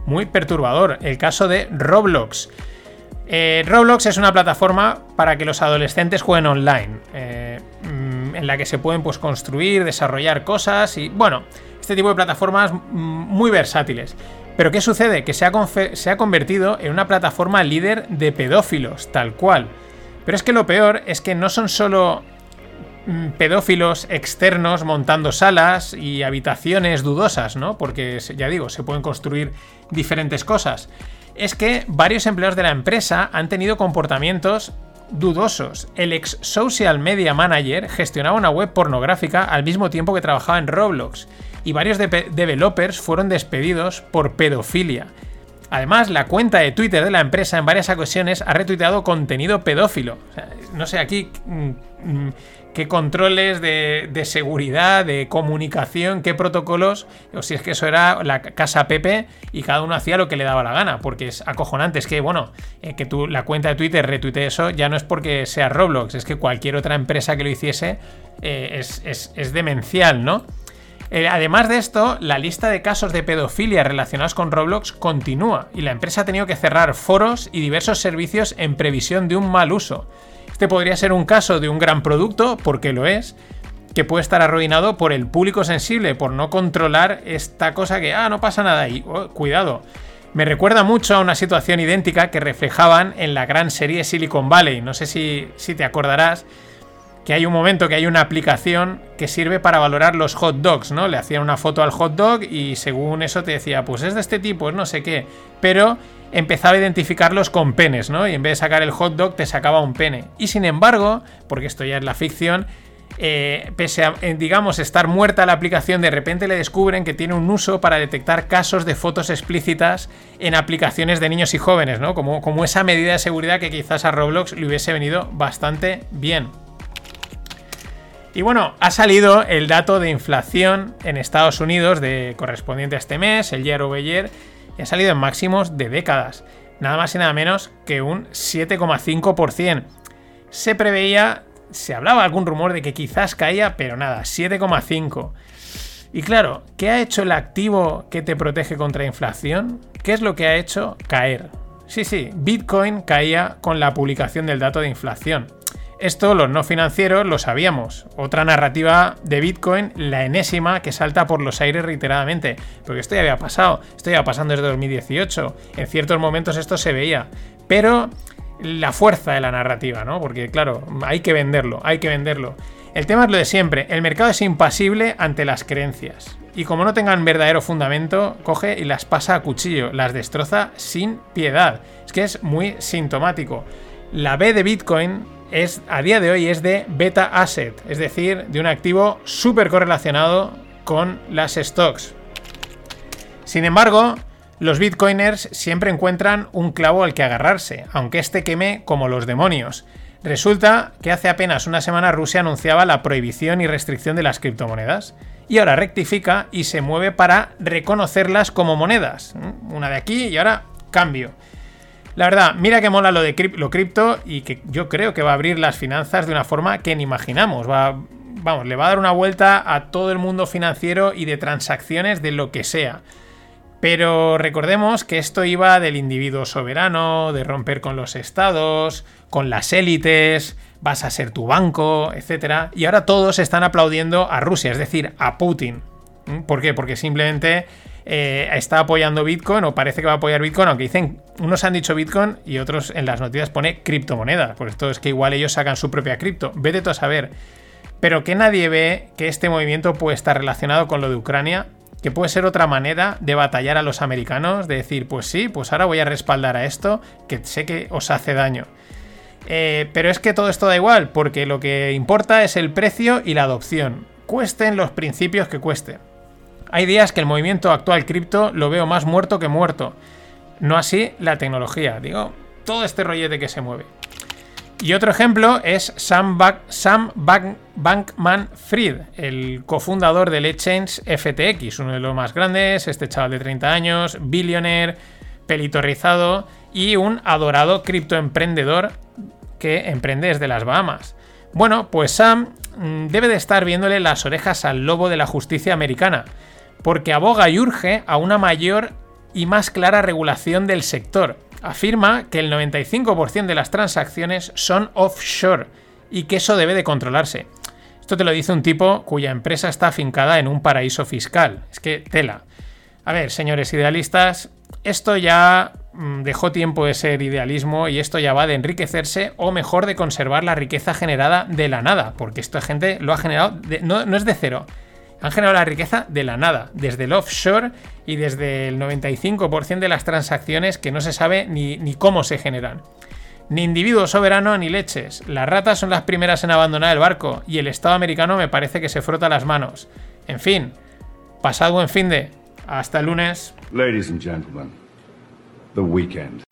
muy perturbador, el caso de Roblox. Eh, Roblox es una plataforma para que los adolescentes jueguen online, eh, mm, en la que se pueden pues, construir, desarrollar cosas y, bueno, este tipo de plataformas mm, muy versátiles. Pero ¿qué sucede? Que se ha, se ha convertido en una plataforma líder de pedófilos, tal cual. Pero es que lo peor es que no son solo mm, pedófilos externos montando salas y habitaciones dudosas, ¿no? Porque ya digo, se pueden construir diferentes cosas. Es que varios empleados de la empresa han tenido comportamientos dudosos. El ex social media manager gestionaba una web pornográfica al mismo tiempo que trabajaba en Roblox y varios developers fueron despedidos por pedofilia. Además, la cuenta de Twitter de la empresa en varias ocasiones ha retuiteado contenido pedófilo. no sé aquí mm, mm, qué controles de, seguridad, de comunicación, qué protocolos, o si es que eso era la casa Pepe y cada uno hacía lo que le daba la gana, porque es acojonante. Es que, bueno, eh, que tú la cuenta de Twitter retuite eso ya no es porque sea Roblox, es que cualquier otra empresa que lo hiciese eh, es demencial, ¿no? Eh, además de esto, la lista de casos de pedofilia relacionados con Roblox continúa y la empresa ha tenido que cerrar foros y diversos servicios en previsión de un mal uso. Este podría ser un caso de un gran producto, porque lo es, que puede estar arruinado por el público sensible, por no controlar esta cosa que, ah, no pasa nada ahí, oh, cuidado. Me recuerda mucho a una situación idéntica que reflejaban en la gran serie Silicon Valley. No sé si, si te acordarás que hay un momento que hay una aplicación que sirve para valorar los hot dogs, ¿no? Le hacían una foto al hot dog y según eso te decía, pues es de este tipo, es no sé qué. Pero empezaba a identificarlos con penes, ¿no? Y en vez de sacar el hot dog te sacaba un pene. Y sin embargo, porque esto ya es la ficción, eh, pese a, eh, digamos, estar muerta la aplicación, de repente le descubren que tiene un uso para detectar casos de fotos explícitas en aplicaciones de niños y jóvenes, ¿no? Como, como esa medida de seguridad que quizás a Roblox le hubiese venido bastante bien. Y bueno, ha salido el dato de inflación en Estados Unidos de correspondiente a este mes, el year over year, y ha salido en máximos de décadas. Nada más y nada menos que un 7,5%. Se preveía, se hablaba algún rumor de que quizás caía, pero nada, 7,5%. Y claro, ¿qué ha hecho el activo que te protege contra inflación? ¿Qué es lo que ha hecho? Caer. Sí, sí, Bitcoin caía con la publicación del dato de inflación. Esto los no financieros lo sabíamos. Otra narrativa de Bitcoin, la enésima, que salta por los aires reiteradamente. Porque esto ya había pasado, esto ya pasando desde 2018. En ciertos momentos esto se veía. Pero la fuerza de la narrativa, ¿no? Porque claro, hay que venderlo, hay que venderlo. El tema es lo de siempre, el mercado es impasible ante las creencias. Y como no tengan verdadero fundamento, coge y las pasa a cuchillo, las destroza sin piedad. Es que es muy sintomático. La B de Bitcoin es, a día de hoy es de beta asset, es decir, de un activo súper correlacionado con las stocks. Sin embargo, los bitcoiners siempre encuentran un clavo al que agarrarse, aunque este queme como los demonios. Resulta que hace apenas una semana Rusia anunciaba la prohibición y restricción de las criptomonedas y ahora rectifica y se mueve para reconocerlas como monedas. Una de aquí y ahora cambio. La verdad, mira que mola lo de lo cripto y que yo creo que va a abrir las finanzas de una forma que ni imaginamos. Va, vamos, le va a dar una vuelta a todo el mundo financiero y de transacciones de lo que sea. Pero recordemos que esto iba del individuo soberano, de romper con los estados, con las élites, vas a ser tu banco, etc. Y ahora todos están aplaudiendo a Rusia, es decir, a Putin. ¿Mm? ¿Por qué? Porque simplemente eh, está apoyando Bitcoin o parece que va a apoyar Bitcoin, aunque dicen, unos han dicho Bitcoin y otros en las noticias pone criptomoneda. Por esto es que igual ellos sacan su propia cripto. Vete tú a saber. Pero que nadie ve que este movimiento puede estar relacionado con lo de Ucrania que puede ser otra manera de batallar a los americanos, de decir, pues sí, pues ahora voy a respaldar a esto, que sé que os hace daño. Eh, pero es que todo esto da igual, porque lo que importa es el precio y la adopción. Cuesten los principios que cueste. Hay días que el movimiento actual cripto lo veo más muerto que muerto. No así la tecnología, digo, todo este rollete que se mueve. Y otro ejemplo es Sam, Bankman Fried, el cofundador del exchange FTX, uno de los más grandes, este chaval de 30 años, billionaire, pelito rizado y un adorado criptoemprendedor que emprende desde las Bahamas. Bueno, pues Sam mm, debe de estar viéndole las orejas al lobo de la justicia americana, porque aboga y urge a una mayor y más clara regulación del sector afirma que el 95% de las transacciones son offshore y que eso debe de controlarse. Esto te lo dice un tipo cuya empresa está afincada en un paraíso fiscal. Es que tela. A ver, señores idealistas, esto ya mm, dejó tiempo de ser idealismo y esto ya va de enriquecerse o mejor de conservar la riqueza generada de la nada, porque esta gente lo ha generado, no, no es de cero, han generado la riqueza de la nada, desde el offshore y desde el 95% de las transacciones que no se sabe ni, ni cómo se generan. Ni individuo soberano ni leches. Las ratas son las primeras en abandonar el barco y el Estado americano me parece que se frota las manos. En fin, pasad buen fin de. Hasta el lunes.
Ladies and gentlemen, the weekend.